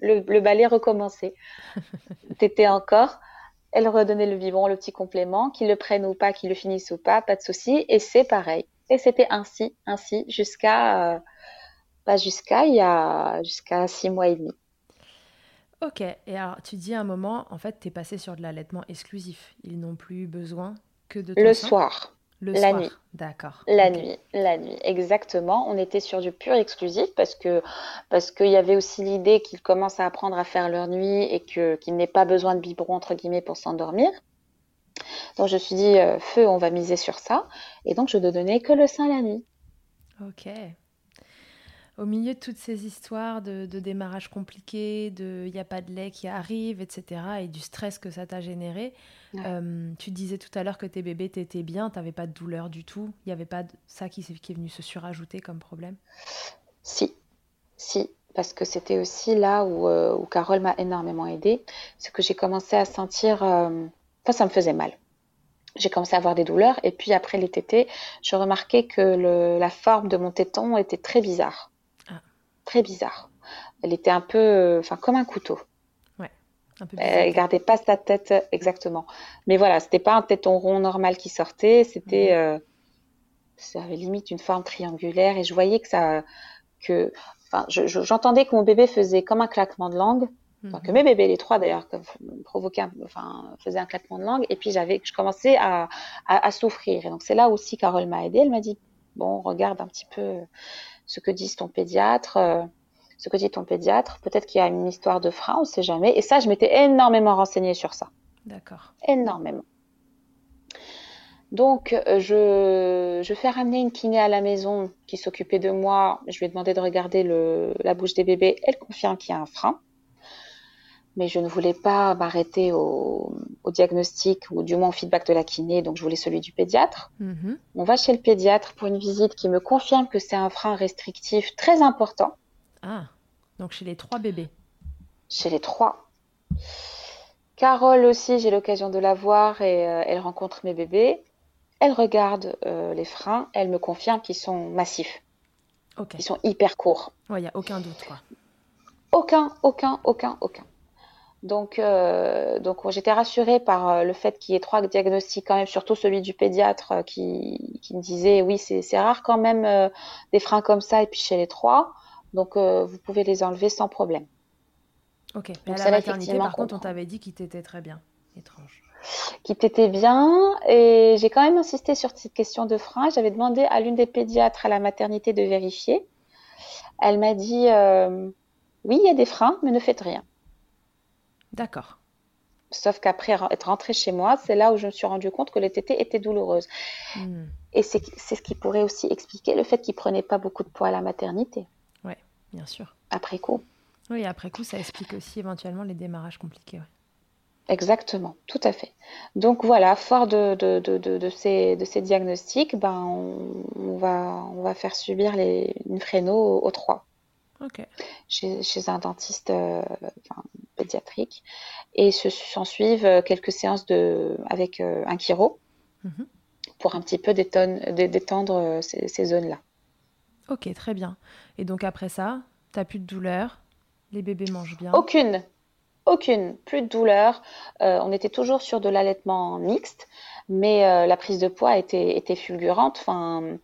Le, le balai recommençait. T'étais encore. Elle redonnait le vivant, le petit complément, qu'il le prenne ou pas, qu'il le finisse ou pas, pas de souci. Et c'est pareil. Et c'était ainsi, ainsi, jusqu'à, euh, bah, jusqu'à il y a, jusqu'à six mois et demi. Ok. Et alors, tu dis à un moment, en fait, tu es passé sur de l'allaitement exclusif. Ils n'ont plus besoin que de ton Le soir la nuit. D'accord. La nuit, la nuit, exactement. On était sur du pur exclusif parce que parce qu'il y avait aussi l'idée qu'ils commencent à apprendre à faire leur nuit et que qu'ils n'aient pas besoin de biberon entre guillemets pour s'endormir. Donc je me suis dit euh, feu, on va miser sur ça et donc je ne donnais que le sein la nuit. Ok au milieu de toutes ces histoires de, démarrage compliqué, de il n'y a pas de lait qui arrive, etc., et du stress que ça t'a généré, euh, tu disais tout à l'heure que tes bébés t'étaient bien, tu n'avais pas de douleur du tout, il n'y avait pas de, ça qui, qui est venu se surajouter comme problème? Si, si, parce que c'était aussi là où, euh, où Carole m'a énormément aidée, c'est que j'ai commencé à sentir, euh, enfin ça me faisait mal. J'ai commencé à avoir des douleurs et puis après les tétés, je remarquais que le, la forme de mon téton était très bizarre très bizarre. Elle était un peu, enfin, comme un couteau. Ouais. Un peu Elle gardait pas sa tête exactement. Mais voilà, c'était pas un téton rond normal qui sortait. C'était, euh, ça avait limite une forme triangulaire et je voyais que ça, que, enfin, j'entendais que mon bébé faisait comme un claquement de langue. que mhm. mes bébés, les trois d'ailleurs, provoquaient, enfin, faisaient un claquement de langue. Et puis j'avais, je commençais à, à, à souffrir. Et donc c'est là aussi Carole m'a aidée. Elle m'a dit, bon, regarde un petit peu ce que dit ton pédiatre, ce que dit ton pédiatre. Peut-être qu'il y a une histoire de frein, on ne sait jamais. Et ça, je m'étais énormément renseignée sur ça. D'accord. Énormément. Donc, euh, je, je fais ramener une kiné à la maison qui s'occupait de moi. Je lui ai demandé de regarder le, la bouche des bébés. Elle confirme qu'il y a un frein. Mais je ne voulais pas m'arrêter au, au, diagnostic ou du moins au feedback de la kiné, donc je voulais celui du pédiatre. Mhm. On va chez le pédiatre pour une visite qui me confirme que c'est un frein restrictif très important. Ah, donc chez les trois bébés. Chez les trois. Carole aussi, j'ai l'occasion de la voir et euh, elle rencontre mes bébés. Elle regarde euh, les freins, elle me confirme qu'ils sont massifs. Ok. Ils sont hyper courts. Ouais, il n'y a aucun doute, quoi. Aucun, aucun, aucun, aucun. Donc, euh, donc j'étais rassurée par euh, le fait qu'il y ait trois diagnostics quand même, surtout celui du pédiatre euh, qui, qui me disait oui, c'est rare quand même euh, des freins comme ça et puis chez les trois, donc euh, vous pouvez les enlever sans problème. Ok. Mais Donc à la maternité, par contre, on t'avait dit qu'il t'était très bien. Étrange. Qui t'était bien et j'ai quand même insisté sur cette question de frein. J'avais demandé à l'une des pédiatres à la maternité de vérifier. Elle m'a dit euh, oui, il y a des freins, mais ne faites rien. D'accord. Sauf qu'après re- être rentrée chez moi, c'est là où je me suis rendu compte que les tétées étaient douloureuses. Hmm. Et c'est ce qui pourrait aussi expliquer le fait qu'il prenait pas beaucoup de poids à la maternité, Bien sûr. après coup. Oui, après coup, ça explique aussi éventuellement les démarrages compliqués. ouais. Exactement, tout à fait. Donc voilà, fort de, de, de, ces, de ces diagnostics, ben on, on va, on va faire subir les, une fréno aux trois Ok. chez, chez un dentiste euh, enfin, pédiatrique. Et se- s'en suivent euh, quelques séances de, avec euh, un chiro Mhm. pour un petit peu détonne- dé- détendre ces, ces zones-là. Ok, très bien. Et donc après ça, t'as plus de douleur, les bébés mangent bien. Aucune, aucune, plus de douleur. Euh, on était toujours sur de l'allaitement mixte, mais la prise de poids était, était fulgurante. Enfin,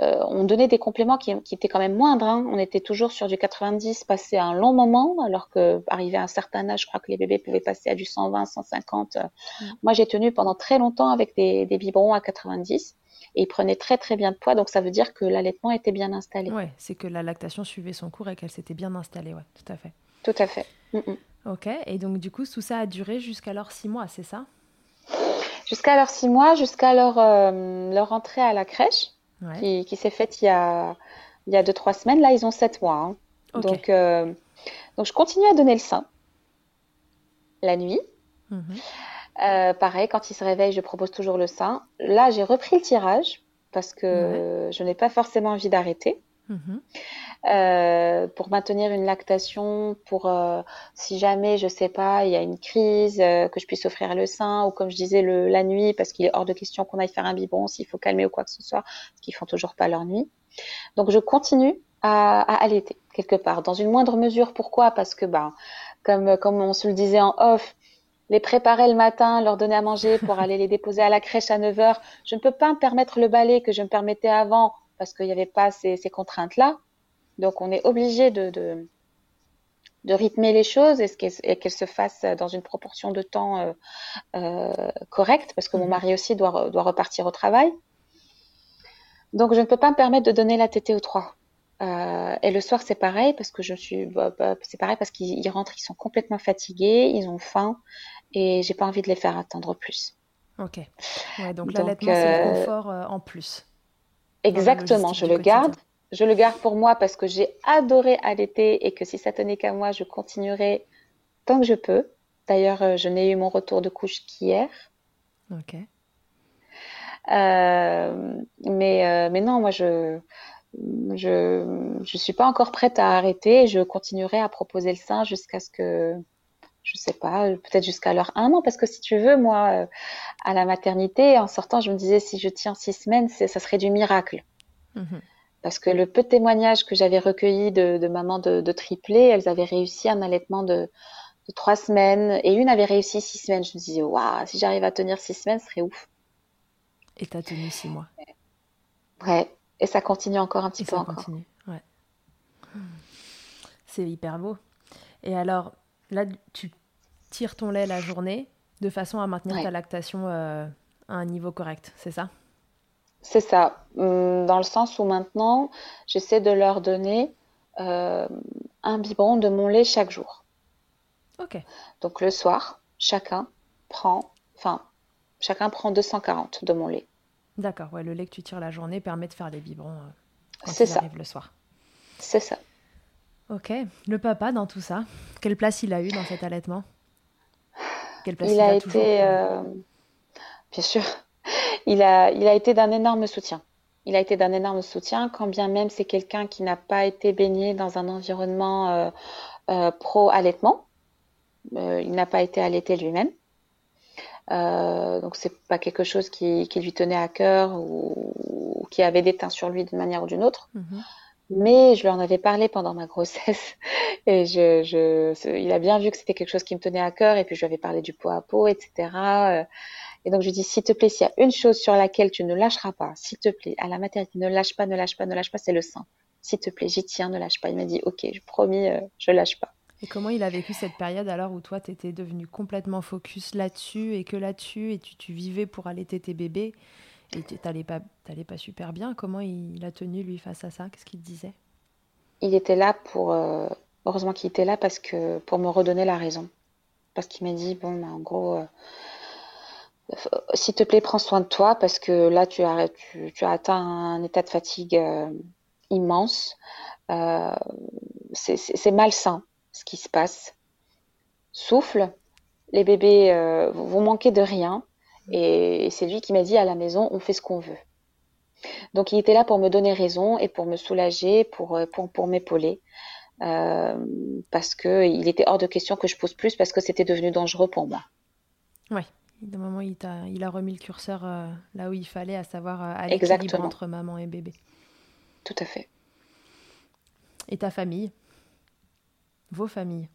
euh, on donnait des compléments qui, qui étaient quand même moindres. hein. On était toujours sur du 90 passé un long moment, alors que arrivé à un certain âge, je crois que les bébés pouvaient passer à du 120, 150. Mm. Moi, j'ai tenu pendant très longtemps avec des, des biberons à 90 et ils prenaient très très bien de poids, donc ça veut dire que l'allaitement était bien installé. Ouais, c'est que la lactation suivait son cours et qu'elle s'était bien installée, ouais, tout à fait. Tout à fait. Mm, mm. Ok, et donc du coup, tout ça a duré jusqu'à leurs six mois, c'est ça? Jusqu'à leurs six mois, jusqu'à leur, euh, leur entrée à la crèche. Ouais. qui, qui s'est faite il y a, il y a deux, trois semaines. Là, ils ont sept mois. hein. Donc, euh, donc, je continue à donner le sein la nuit. Mhm. Euh, pareil, quand ils se réveillent, je propose toujours le sein. Là, j'ai repris le tirage parce que je n'ai pas forcément envie d'arrêter. Mhm. Euh, pour maintenir une lactation, pour euh, si jamais, je sais pas, il y a une crise, euh, que je puisse offrir le sein, ou comme je disais, le, la nuit, parce qu'il est hors de question qu'on aille faire un biberon s'il faut calmer ou quoi que ce soit, parce qu'ils font toujours pas leur nuit. Donc je continue à, à allaiter quelque part, dans une moindre mesure. Pourquoi? Parce que, ben, comme comme on se le disait en off, les préparer le matin, leur donner à manger pour aller les déposer à la crèche à 9 heures, je ne peux pas me permettre le balai que je me permettais avant parce qu'il n'y avait pas ces, ces contraintes-là. Donc, on est obligé de, de, de rythmer les choses et, qu'elles- se fassent dans une proportion de temps euh, euh, correcte, parce que mon Mhm. mari aussi doit, re- doit repartir au travail. Donc, je ne peux pas me permettre de donner la tétée aux trois. Euh, et le soir, c'est pareil, parce que je suis, bah, bah, c'est pareil parce qu'ils ils rentrent, ils sont complètement fatigués, ils ont faim, et j'ai pas envie de les faire attendre plus. Ok. Ouais, donc Donc, l'allaitement, c'est le confort en plus. Exactement, je le garde. Je le garde pour moi parce que j'ai adoré allaiter et que si ça tenait qu'à moi, je continuerai tant que je peux. D'ailleurs, euh, je n'ai eu mon retour de couche qu'hier. Ok. Euh, mais, euh, mais non, moi, je, je, je suis pas encore prête à arrêter. Je continuerai à proposer le sein jusqu'à ce que, je sais pas, peut-être jusqu'à leur un an. Parce que si tu veux, moi, euh, à la maternité, en sortant, je me disais, si je tiens six semaines, ça serait du miracle. Mhm. Parce que le peu de témoignages que j'avais recueillis de, de mamans de, de triplés, elles avaient réussi un allaitement de, de trois semaines et une avait réussi six semaines. Je me disais, waouh, si j'arrive à tenir six semaines, ce serait ouf. Et t'as tenu six mois. Ouais. Et ça continue encore un petit Et peu ça encore. continue. Ouais. C'est hyper beau. Et alors, là, tu tires ton lait la journée de façon à maintenir Ouais. ta lactation euh, à un niveau correct, c'est ça? C'est ça, hum, dans le sens où maintenant, j'essaie de leur donner euh, un biberon de mon lait chaque jour. Ok. Donc le soir, chacun prend, enfin, chacun prend 240 de mon lait. D'accord, ouais, le lait que tu tires la journée permet de faire les biberons euh, quand il ça. arrive le soir. C'est ça. Ok. Le papa dans tout ça, quelle place il a eu dans cet allaitement? Quelle place Il il a a été, euh, bien sûr, il a, il a été d'un énorme soutien. Il a été d'un énorme soutien, quand bien même c'est quelqu'un qui n'a pas été baigné dans un environnement euh, euh, pro-allaitement. Il n'a pas été allaité lui-même. Donc c'est pas quelque chose qui, qui lui tenait à cœur ou, ou qui avait déteint sur lui d'une manière ou d'une autre. Mhm. Mais je lui en avais parlé pendant ma grossesse et je, je, il a bien vu que c'était quelque chose qui me tenait à cœur et puis je lui avais parlé du pot à pot, etc. Euh, Et donc je lui dis, s'il te plaît, s'il y a une chose sur laquelle tu ne lâcheras pas, s'il te plaît, à la maternité, ne lâche pas, ne lâche pas, ne lâche pas, c'est le sein. S'il te plaît, j'y tiens, ne lâche pas. Il m'a dit, ok, je promis, euh, je lâche pas. Et comment il a vécu cette période alors où toi, tu étais devenu complètement focus là-dessus et que là-dessus et tu, tu vivais pour allaiter tes bébés? Tu t'allais pas, super bien Comment il, il a tenu lui face à ça? Qu'est-ce qu'il disait? Il était là pour, euh, heureusement qu'il était là parce que pour me redonner la raison. Parce qu'il m'a dit, bon, bah, en gros, euh, s'il te plaît, prends soin de toi parce que là, tu as, atteint un état de fatigue euh, immense. C'est malsain ce qui se passe. Souffle, les bébés, vous manquez de rien. Et c'est lui qui m'a dit à la maison, on fait ce qu'on veut. Donc il était là pour me donner raison et pour me soulager, pour, euh, pour, pour m'épauler. Euh, parce que il était hors de question que je pose plus parce que c'était devenu dangereux pour moi. Ouais. D'un moment, il, t'a- il a remis le curseur euh, là où il fallait, à savoir euh, à l'équilibre entre maman et bébé. Tout à fait. Et ta famille? Vos familles?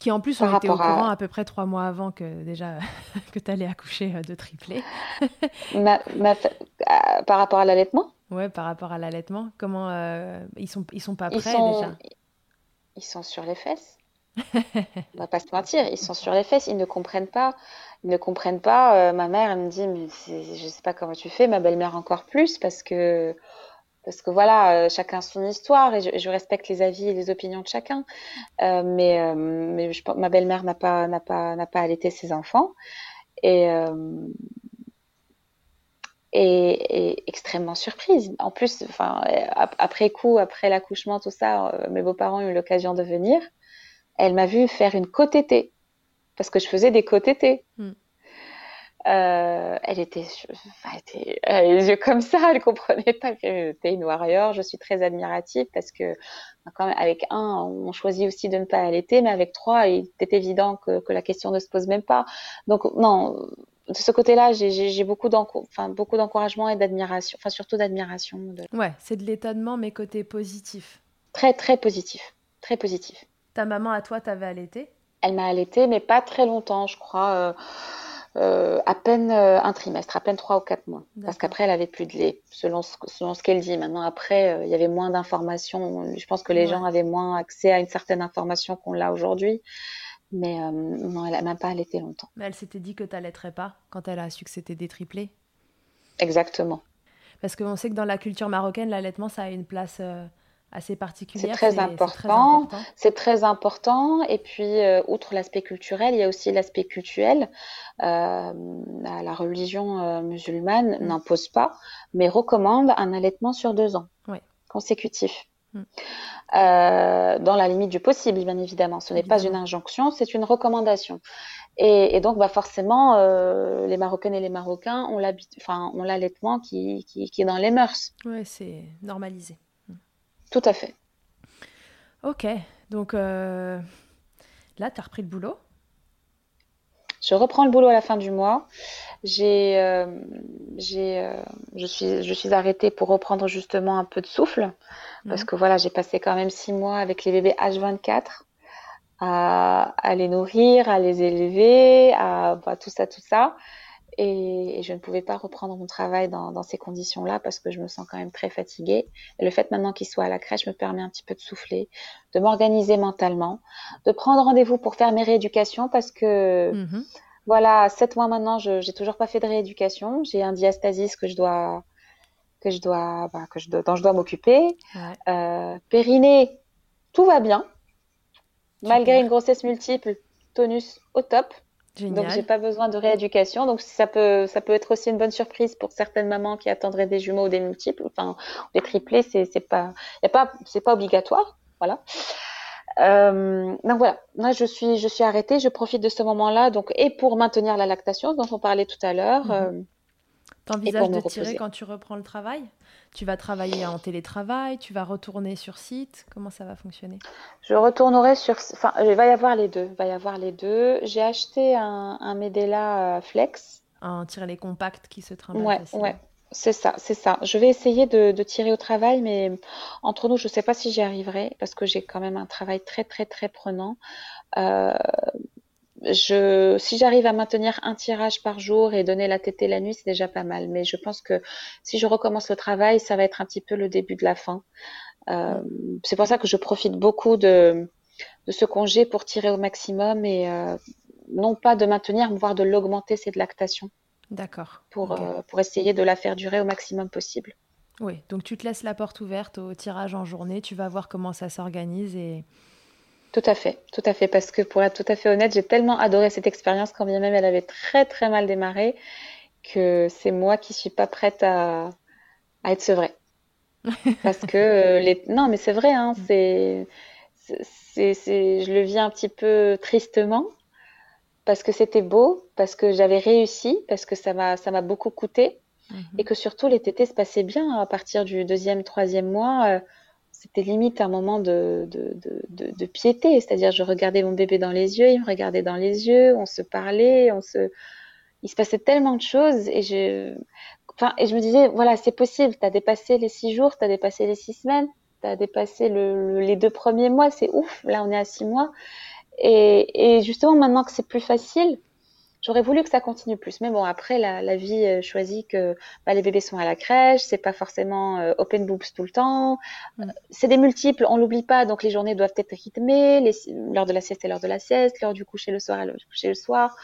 Qui en plus Par ont été au rapport à- courant à peu près trois mois avant que déjà que tu allais accoucher euh, de triplé. Ma, ma fa- euh, par rapport à l'allaitement, Ouais, par rapport à l'allaitement, comment euh, ils sont ils sont pas ils prêts sont, déjà? Ils sont sur les fesses. On va pas se mentir, ils sont sur les fesses, ils ne comprennent pas. Ils ne comprennent pas. Euh, ma mère, elle me dit, mais je sais pas comment tu fais, ma belle-mère encore plus, parce que, parce que voilà, euh, chacun son histoire et je, respecte les avis et les opinions de chacun. Euh, mais euh, mais je, ma belle-mère n'a pas, n'a pas, n'a pas allaité ses enfants et, euh, extrêmement surprise. En plus, enfin, ap- après coup, après l'accouchement, tout ça, mes beaux-parents ont eu l'occasion de venir. Elle m'a vu faire une côte parce que je faisais des côtes. Euh, elle était, elle était, elle avait les yeux comme ça, elle comprenait pas que j'étais une warrior. Je suis très admirative parce que quand même, avec un, on choisit aussi de ne pas allaiter, mais avec trois, il était évident que, que la question ne se pose même pas. Donc non, de ce côté-là, j'ai- beaucoup d'encouragement et d'admiration, enfin surtout d'admiration, de... Ouais, c'est de l'étonnement, mais côté positif. très très positif, très positif. Ta maman à toi, t'avais allaité? Elle m'a allaité, mais pas très longtemps, je crois, euh, euh, à peine euh, un trimestre, à peine trois ou quatre mois. Parce qu'après, elle avait plus de lait, selon ce, selon ce qu'elle dit. Maintenant, après, euh, il y avait moins d'informations. Je pense que les Ouais. gens avaient moins accès à une certaine information qu'on l'a aujourd'hui. Mais euh, non, elle a même pas allaité longtemps. Mais elle s'était dit que t'allaiterais pas quand elle a su que c'était des triplés. Exactement. Parce qu'on sait que dans la culture marocaine, l'allaitement, ça a une place assez particulière. très important. C'est très important. Et puis, euh, outre l'aspect culturel, il y a aussi l'aspect cultuel. Euh, la religion euh, musulmane Mm. n'impose pas, mais recommande un allaitement sur deux ans Ouais. consécutif. Mm. Dans la limite du possible, bien évidemment. Ce n'est pas une injonction, c'est une recommandation. Et, et donc, bah forcément, euh, les Marocaines et les Marocains ont l'allaitement qui, qui, qui est dans les mœurs. Ouais, c'est normalisé. Tout à fait. Ok, donc euh, là, t'as repris le boulot? Je reprends le boulot à la fin du mois. J'ai, euh, j'ai, euh, je suis, je suis arrêtée pour reprendre justement un peu de souffle parce Mhm. que voilà, j'ai passé quand même six mois avec les bébés H24 à, à les nourrir, à les élever, à bah, tout ça, tout ça. Et, et je ne pouvais pas reprendre mon travail dans, dans ces conditions-là parce que je me sens quand même très fatiguée. Et le fait maintenant qu'il soit à la crèche me permet un petit peu de souffler, de m'organiser mentalement, de prendre rendez-vous pour faire mes rééducations parce que Mhm. voilà, sept mois maintenant, je n'ai toujours pas fait de rééducation. J'ai un diastasis que je dois, que je dois, bah, que je dont je dois m'occuper. Euh, périnée, tout va bien. Malgré une grossesse multiple, tonus au top. Génial. Donc j'ai pas besoin de rééducation. Donc ça peut, ça peut être aussi une bonne surprise pour certaines mamans qui attendraient des jumeaux ou des multiples, enfin des triplés. C'est, c'est pas, y a pas, c'est pas obligatoire. Voilà. Euh, donc voilà, moi je suis, je suis arrêtée, je profite de ce moment-là, donc et pour maintenir la lactation dont on parlait tout à l'heure. Mhm. Euh, T'envisages de tirer quand tu reprends le travail? Tu vas travailler en télétravail Tu vas retourner sur site Comment ça va fonctionner? Je retournerai sur. Enfin, il va y avoir les deux. Va y avoir les deux. J'ai acheté un, un Medela euh, Flex. Un les compacts qui se trimballent ouais, Ouais, c'est ça, c'est ça. Je vais essayer de, tirer au travail, mais entre nous, je ne sais pas si j'y arriverai parce que j'ai quand même un travail très, très, très prenant. Euh, je, si j'arrive à maintenir un tirage par jour et donner la tétée la nuit, c'est déjà pas mal. Mais je pense que si je recommence le travail, ça va être un petit peu le début de la fin. Euh, c'est pour ça que je profite beaucoup de, de ce congé pour tirer au maximum et euh, non pas de maintenir, voire de l'augmenter cette lactation. D'accord. Pour, euh, pour essayer de la faire durer au maximum possible. Oui, donc tu te laisses la porte ouverte au tirage en journée, tu vas voir comment ça s'organise et... Tout à fait, tout à fait, parce que pour être tout à fait honnête, j'ai tellement adoré cette expérience quand bien même elle avait très très mal démarré que c'est moi qui suis pas prête à, à être sevrée. parce que euh, les... non, mais c'est vrai, hein, c'est, c'est, je le vis un petit peu tristement parce que c'était beau, parce que j'avais réussi, parce que ça m'a ça m'a beaucoup coûté mhm. et que surtout les tétés se passaient bien à partir du deuxième, troisième mois. Euh, c'était limite un moment de, de, de, piété, c'est-à-dire je regardais mon bébé dans les yeux, il me regardait dans les yeux, on se parlait, on se, il se passait tellement de choses et je, enfin, et je me disais voilà c'est possible, tu as dépassé les six jours, tu as dépassé les six semaines, tu as dépassé le, les deux premiers mois, c'est ouf, là on est à six mois. Et, justement, maintenant que c'est plus facile, j'aurais voulu que ça continue plus. Mais bon, après, la, vie euh, choisit que bah, les bébés sont à la crèche, c'est pas forcément euh, open boobs tout le temps. Mm. Euh, c'est des multiples, on l'oublie pas, donc les journées doivent être rythmées, l'heure de la sieste est l'heure de la sieste, l'heure du coucher le soir est l'heure du coucher le soir.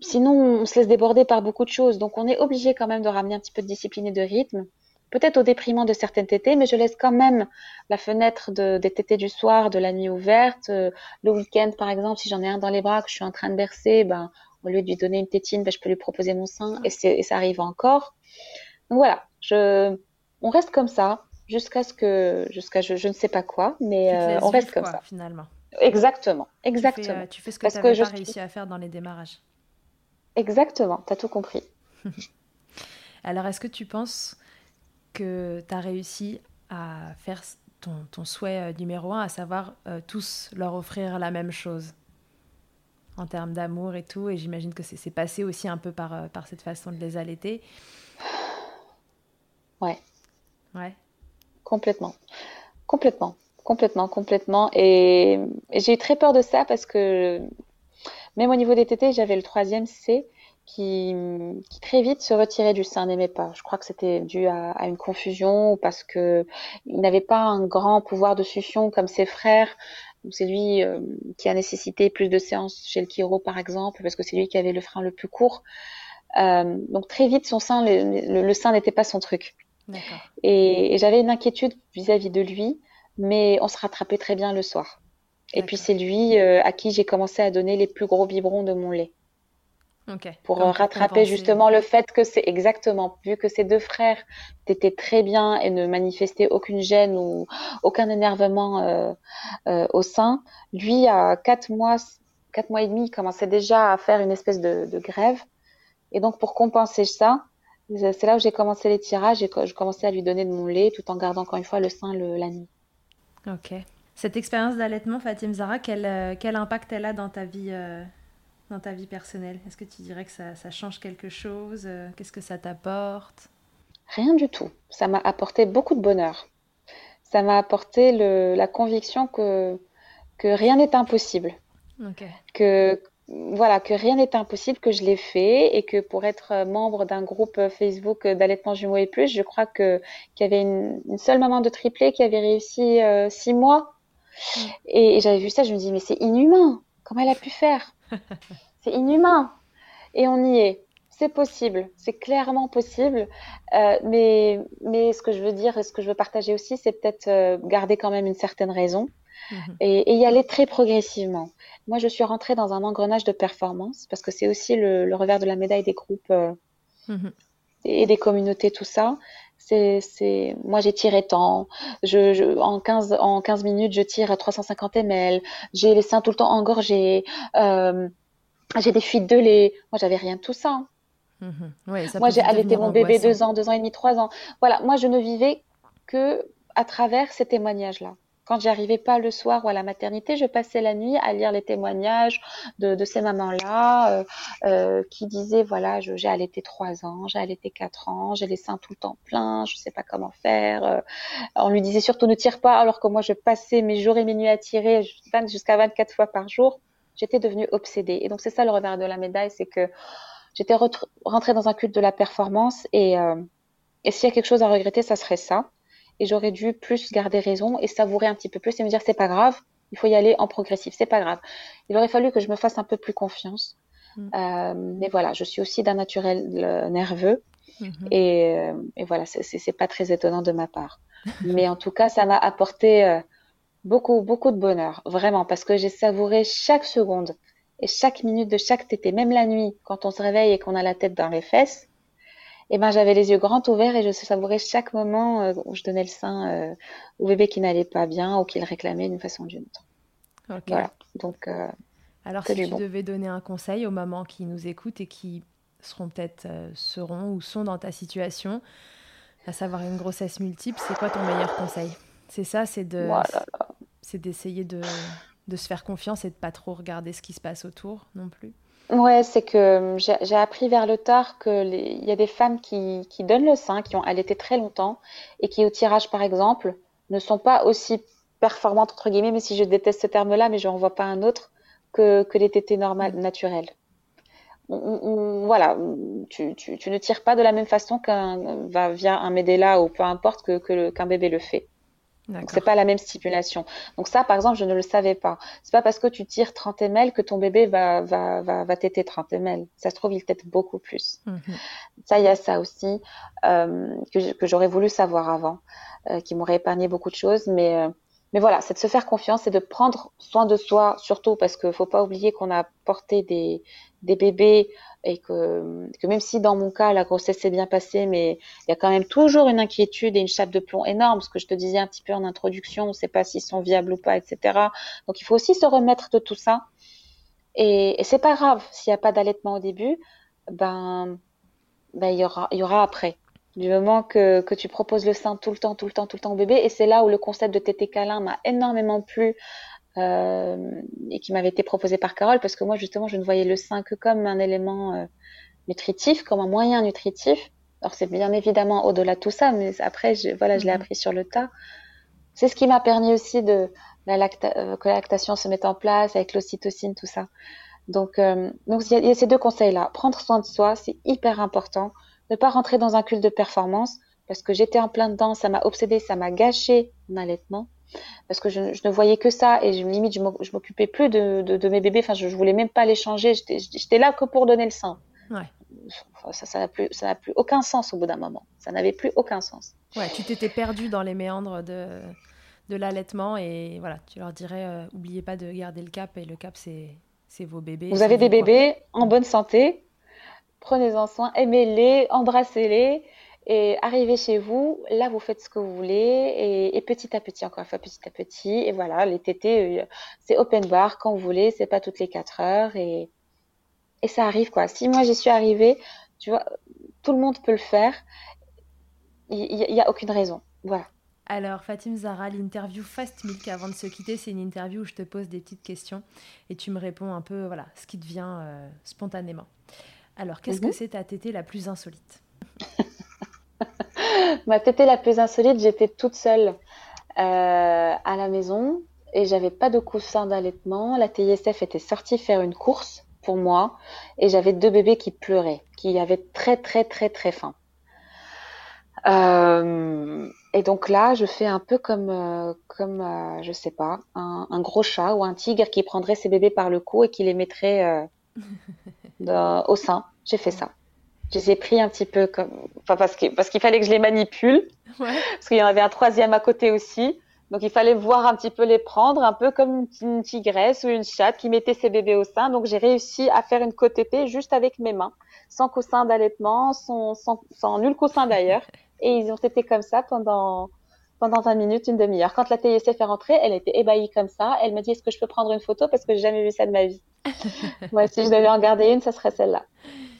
Sinon, on se laisse déborder par beaucoup de choses. Donc, on est obligé quand même de ramener un petit peu de discipline et de rythme peut-être au déprimant de certaines tétées, mais je laisse quand même la fenêtre de, des tétées du soir, de la nuit ouverte. Euh, le week-end, par exemple, si j'en ai un dans les bras que je suis en train de bercer, ben, au lieu de lui donner une tétine, ben, je peux lui proposer mon sein et, et ça arrive encore. Donc voilà, je, on reste comme ça jusqu'à ce que, jusqu'à je, je, ne sais pas quoi, mais euh, on reste comme ça. Finalement. Exactement, exactement. Tu fais, euh, tu fais ce que tu n'avais pas réussi à faire dans les démarrages. Exactement, tu as tout compris. Alors, est-ce que tu penses que tu as réussi à faire ton, ton souhait euh, numéro un, à savoir euh, tous leur offrir la même chose? En termes d'amour et tout. Et j'imagine que c'est passé aussi un peu par, euh, par cette façon de les allaiter. Ouais. Ouais. Complètement. Complètement. Complètement, complètement. Et, et j'ai eu très peur de ça parce que même au niveau des tétés, j'avais le troisième C qui, qui, très vite se retirait du sein, n'aimait pas. Je crois que c'était dû à, à, une confusion ou parce que il n'avait pas un grand pouvoir de succion comme ses frères. C'est lui euh, qui a nécessité plus de séances chez le chiro, par exemple, parce que c'est lui qui avait le frein le plus court. Euh, donc très vite, son sein, le, le, sein n'était pas son truc. Et, et j'avais une inquiétude vis-à-vis de lui, mais on se rattrapait très bien le soir. Et puis c'est lui euh, à qui j'ai commencé à donner les plus gros biberons de mon lait. Pour rattraper justement le fait que c'est exactement, vu que ces deux frères étaient très bien et ne manifestaient aucune gêne ou aucun énervement euh, euh, au sein, lui, à quatre mois, quatre mois et demi, il commençait déjà à faire une espèce de, de grève. Et donc, pour compenser ça, c'est là où j'ai commencé les tirages et je commençais à lui donner de mon lait tout en gardant encore une fois le sein le, la nuit. Ok. Cette expérience d'allaitement, Fatim Zara, quel, euh, quel impact elle a dans ta vie dans ta vie personnelle? Est-ce que tu dirais que ça, ça change quelque chose? Euh, Qu'est-ce que ça t'apporte? Rien du tout. Ça m'a apporté beaucoup de bonheur. Ça m'a apporté le, la conviction que, que rien n'est impossible. Que, voilà, que rien n'est impossible, que je l'ai fait et que pour être membre d'un groupe Facebook d'allaitement jumeaux et plus, je crois que qu'il y avait une, une, seule maman de triplé qui avait réussi euh, six mois. Et, et j'avais vu ça, je me dis mais c'est inhumain. Comment elle a pu faire? C'est inhumain. Et on y est. C'est possible, c'est clairement possible. Euh, mais, mais ce que je veux dire et ce que je veux partager aussi, c'est peut-être euh, garder quand même une certaine raison mhm. et, y aller très progressivement. Moi, je suis rentrée dans un engrenage de performance parce que c'est aussi le, revers de la médaille des groupes euh, mhm. et des communautés, tout ça. C'est, c'est, moi, j'ai tiré tant. Je, en 15, en 15 minutes, je tire à 350 ml. J'ai les seins tout le temps engorgés. j'ai des fuites de lait. Moi, j'avais rien de tout ça. Hein. Mhm. moi, j'ai allaité mon bébé deux ans, deux ans et demi, trois ans. Voilà, moi, je ne vivais que à travers ces témoignages-là. Quand j'arrivais pas le soir ou à la maternité, je passais la nuit à lire les témoignages de, de ces mamans-là euh, euh, qui disaient voilà, j'ai allaité trois ans, j'ai allaité quatre ans, j'ai les seins tout le temps pleins, je sais pas comment faire. Euh, on lui disait surtout ne tire pas, alors que moi je passais mes jours et mes nuits à tirer jusqu'à 24 fois par jour. J'étais devenue obsédée. Et donc c'est ça le revers de la médaille, c'est que j'étais rentrée dans un culte de la performance et, euh, et s'il y a quelque chose à regretter, ça serait ça. Et j'aurais dû plus garder raison et savourer un petit peu plus et me dire c'est pas grave, il faut y aller en progressif, c'est pas grave. Il aurait fallu que je me fasse un peu plus confiance. Mm. Euh, mais voilà, je suis aussi d'un naturel euh, nerveux mm-hmm. et, euh, et, voilà, c'est pas très étonnant de ma part. mais en tout cas, ça m'a apporté euh, beaucoup, beaucoup de bonheur, vraiment, parce que j'ai savouré chaque seconde et chaque minute de chaque tété, même la nuit, quand on se réveille et qu'on a la tête dans les fesses, eh ben j'avais les yeux grands ouverts et je savourais chaque moment euh, où je donnais le sein euh, au bébé qui n'allait pas bien ou qui le réclamait d'une façon ou d'une autre. Voilà. Donc. Euh, Alors si tu devais donner un conseil aux mamans qui nous écoutent et qui seront peut-être seront ou sont dans ta situation, à savoir une grossesse multiple, c'est quoi ton meilleur conseil? C'est ça, c'est de, c'est d'essayer de de se faire confiance et de pas trop regarder ce qui se passe autour non plus? Ouais, c'est que j'ai appris vers le tard qu'il y a des femmes qui, qui, donnent le sein, qui ont allaité très longtemps et qui, au tirage par exemple, ne sont pas aussi performantes, entre guillemets, mais si je déteste ce terme-là, mais je n'en vois pas un autre, que, que les tétés normales, naturelles. voilà, tu, tu, tu, ne tires pas de la même façon qu'un va via un Medela ou peu importe que qu'un bébé le fait. Donc c'est pas la même stipulation. Donc ça, par exemple, je ne le savais pas. C'est pas parce que tu tires 30 ml que ton bébé va va va, va téter 30 ml. Ça se trouve, il tète beaucoup plus. Mhm. Ça, il y a ça aussi euh, que, que j'aurais voulu savoir avant, euh, qui m'aurait épargné beaucoup de choses. Mais euh, mais voilà, c'est de se faire confiance et de prendre soin de soi, surtout parce qu'il faut pas oublier qu'on a porté des des bébés et que, que, même si dans mon cas la grossesse s'est bien passée, mais il y a quand même toujours une inquiétude et une chape de plomb énorme, ce que je te disais un petit peu en introduction, on ne sait pas s'ils sont viables ou pas, etc. Donc il faut aussi se remettre de tout ça. Et, et c'est pas grave s'il n'y a pas d'allaitement au début, ben ben il y aura il y aura après. Du moment que, que tu proposes le sein tout le temps, tout le temps, tout le temps au bébé, et c'est là où le concept de tété câlin m'a énormément plu euh, et qui m'avait été proposé par Carole parce que moi justement je ne voyais le sein que comme un élément euh, nutritif, comme un moyen nutritif. Alors c'est bien évidemment au-delà de tout ça, mais après je, voilà je l'ai mhm. appris sur le tas. C'est ce qui m'a permis aussi de la euh, que la lactation se mette en place avec l'ocytocine tout ça. Donc donc il y, a ces deux conseils là. Prendre soin de soi, c'est hyper important. Ne pas rentrer dans un culte de performance parce que j'étais en plein dedans, ça m'a obsédé, ça m'a gâché mon allaitement parce que je, ne voyais que ça et je, limite je m'occupais plus de, de, mes bébés. Enfin, je, je voulais même pas les changer. J'étais là que pour donner le sein. Ouais. Ça, ça n'a plus, ça n'a plus aucun sens au bout d'un moment. Ça n'avait plus aucun sens. Ouais, tu t'étais perdu dans les méandres de, de l'allaitement et voilà, tu leur dirais, euh, oubliez pas de garder le cap et le cap c'est, c'est vos bébés. Vous avez des bébés en bonne santé, prenez-en soin, aimez-les, embrassez-les et arrivez chez vous, là vous faites ce que vous voulez et, petit à petit, encore une fois petit à petit. Et voilà, les tétés, euh, c'est open bar quand vous voulez, c'est pas toutes les quatre heures et, et ça arrive quoi. Si moi j'y suis arrivée, tu vois, tout le monde peut le faire. Il n'y a, aucune raison. Voilà. Alors, Fatim Zara, l'interview Fast Milk avant de se quitter, c'est une interview où je te pose des petites questions et tu me réponds un peu, voilà, ce qui te vient euh, spontanément. Alors, qu'est-ce que mhm. c'est ta tétée la plus insolite Ma tétée la plus insolite, j'étais toute seule euh, à la maison et j'avais pas de coussin d'allaitement. La TISF était sortie faire une course pour moi et j'avais deux bébés qui pleuraient, qui avaient très très très très faim. Euh, et donc là, je fais un peu comme, euh, comme euh, je sais pas, un, un, gros chat ou un tigre qui prendrait ses bébés par le cou et qui les mettrait au sein. J'ai fait ça. Je les ai pris un petit peu comme, enfin parce qu'il parce qu'il fallait que je les manipule, parce qu'il y en avait un troisième à côté aussi. Donc il fallait voir un petit peu les prendre, un peu comme une tigresse ou une chatte qui mettait ses bébés au sein. Donc j'ai réussi à faire une côte épée juste avec mes mains, sans coussin d'allaitement, sans, sans, sans nul coussin d'ailleurs. Et ils ont été comme ça pendant pendant 20 minutes, une demi-heure. Quand la TIC fait rentrer, elle était ébahie comme ça. Elle me dit Est-ce que je peux prendre une photo Parce que j'ai jamais vu ça de ma vie? Moi, si je devais en garder une, ça serait celle-là.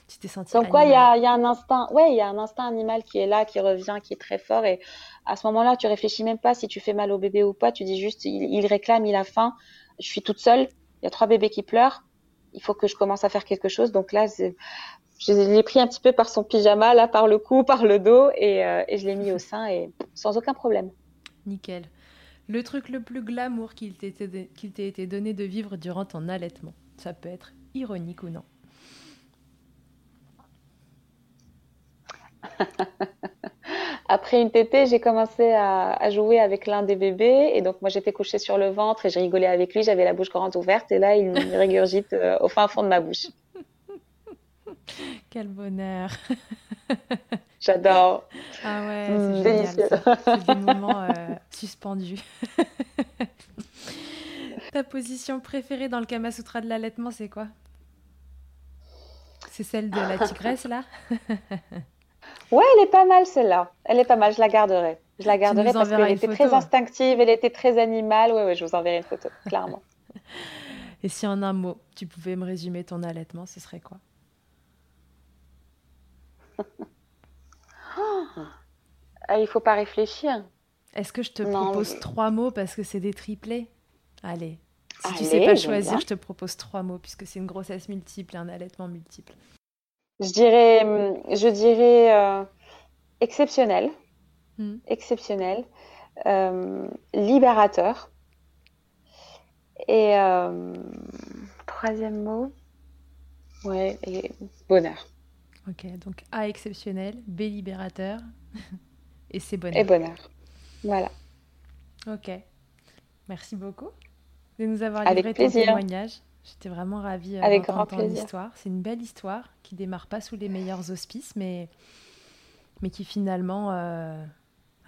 Tu t'es sentie. Donc, quoi, il y a, y a, un instinct, ouais, il y a un instinct animal qui est là, qui revient, qui est très fort. Et à ce moment-là, tu réfléchis même pas si tu fais mal au bébé ou pas. Tu dis juste il, il réclame, il a faim. Je suis toute seule. Il y a trois bébés qui pleurent. Il faut que je commence à faire quelque chose. Donc là, je l'ai pris un petit peu par son pyjama, là, par le cou, par le dos, et, euh, et je l'ai mis au sein, et sans aucun problème. Nickel. Le truc le plus glamour qu'il t'ait été donné de vivre durant ton allaitement. Ça peut être ironique ou non. Après une tétée, j'ai commencé à, jouer avec l'un des bébés. Et donc, moi, j'étais couchée sur le ventre et j'ai rigolé avec lui. J'avais la bouche grande ouverte. Et là, il me régurgite euh, au fin fond de ma bouche. Quel bonheur. J'adore. Ah ouais, c'est mmh, génial. C'est des moments euh, suspendus. Ta position préférée dans le Kama Sutra de l'allaitement, c'est quoi? C'est celle de la tigresse, là? Ouais, elle est pas mal, celle-là. Elle est pas mal, je la garderai. Je la garderai parce qu'elle était très instinctive, elle était très animale. Ouais, ouais, je vous enverrai une photo, clairement. Et si en un mot, tu pouvais me résumer ton allaitement, ce serait quoi? Il faut pas réfléchir. Est-ce que je te propose trois mots parce que c'est des triplés? Allez. Si tu sais pas choisir, je te propose trois mots puisque c'est une grossesse multiple et un allaitement multiple. Je dirais, je dirais euh, exceptionnel, hmm. exceptionnel, euh, libérateur. Et euh, troisième mot, ouais, et bonheur. Ok, donc A exceptionnel, B libérateur et C bonheur. Et bonheur. Voilà. Ok. Merci beaucoup de nous avoir livré ton témoignage. J'étais vraiment ravie euh, Avec d'entendre ton histoire. C'est une belle histoire qui démarre pas sous les meilleurs auspices, mais, mais qui finalement, euh,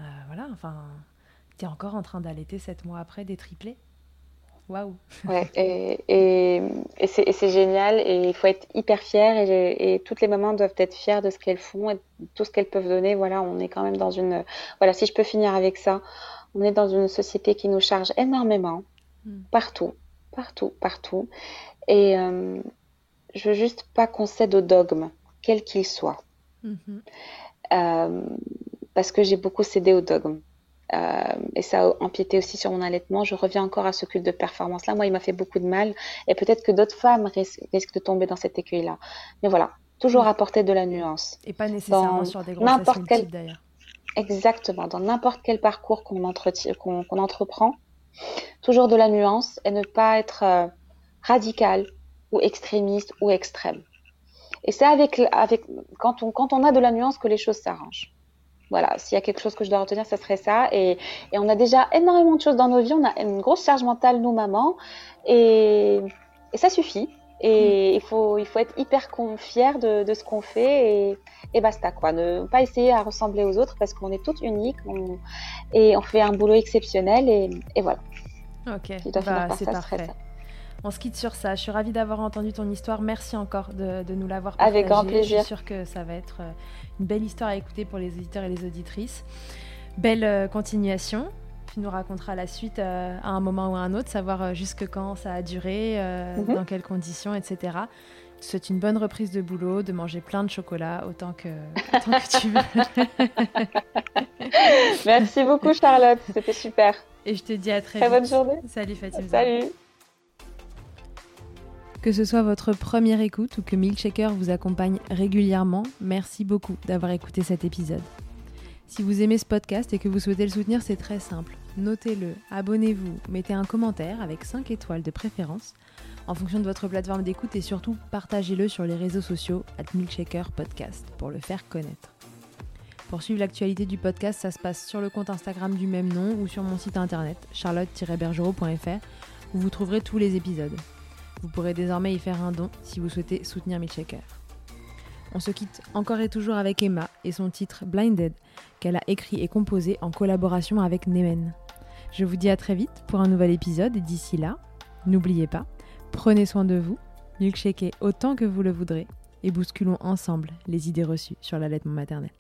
euh, voilà, enfin, tu es encore en train d'allaiter sept mois après des triplés. Waouh Ouais, et, et, et c'est génial, et il faut être hyper fier, et, et, toutes les mamans doivent être fières de ce qu'elles font, et tout ce qu'elles peuvent donner. Voilà, on est quand même dans une... Voilà, si je peux finir avec ça, on est dans une société qui nous charge énormément, hmm. partout, partout, partout. Et euh, je veux juste pas qu'on cède au dogme, quel qu'il soit. Mm-hmm. Euh, parce que j'ai beaucoup cédé au dogme. Euh, et ça a empiété aussi sur mon allaitement. Je reviens encore à ce culte de performance-là. Moi, il m'a fait beaucoup de mal. Et peut-être que d'autres femmes risquent de tomber dans cet écueil-là. Mais voilà, toujours apporter de la nuance. Et pas nécessairement sur des grossesses multiples d'ailleurs. Exactement. Dans n'importe quel parcours qu'on entreprend, toujours de la nuance et ne pas être euh, radical ou extrémiste ou extrême. Et c'est avec, avec quand, on, quand on a de la nuance que les choses s'arrangent. Voilà, s'il y a quelque chose que je dois retenir, ce serait ça. Et, et, on a déjà énormément de choses dans nos vies. On a une grosse charge mentale, nous, mamans. Et, et ça suffit. Et mm. il, faut, il faut être hyper fier de, de ce qu'on fait et, et, basta quoi. Ne pas essayer à ressembler aux autres parce qu'on est toutes uniques et on fait un boulot exceptionnel et, et voilà. Ok, bah, c'est parfait. On se quitte sur ça. Je suis ravie d'avoir entendu ton histoire. Merci encore de, de nous l'avoir partagée. Avec grand plaisir. Je suis sûre que ça va être euh, une belle histoire à écouter pour les auditeurs et les auditrices. Belle euh, continuation. Tu nous raconteras la suite euh, à un moment ou à un autre, savoir jusque quand ça a duré, mhm. dans quelles conditions, etc. Je te souhaite une bonne reprise de boulot, de manger plein de chocolat autant que, autant que tu veux. Merci beaucoup Charlotte, c'était super. Et je te dis à très, très bonne journée. Salut Fatima. Salut. Que ce soit votre première écoute ou que Milkshaker vous accompagne régulièrement, merci beaucoup d'avoir écouté cet épisode. Si vous aimez ce podcast et que vous souhaitez le soutenir, c'est très simple. Notez-le, abonnez-vous, mettez un commentaire avec 5 étoiles de préférence en fonction de votre plateforme d'écoute et surtout partagez-le sur les réseaux sociaux at Milkshaker Podcast pour le faire connaître. Pour suivre l'actualité du podcast, ça se passe sur le compte Instagram du même nom ou sur mon site internet charlotte-bergerot.fr où vous trouverez tous les épisodes. Vous pourrez désormais y faire un don si vous souhaitez soutenir Milkshaker. On se quitte encore et toujours avec Emma et son titre Blinded, qu'elle a écrit et composé en collaboration avec Nemen. Je vous dis à très vite pour un nouvel épisode et d'ici là, n'oubliez pas, prenez soin de vous, milkshakez autant que vous le voudrez et bousculons ensemble les idées reçues sur l'allaitement maternel.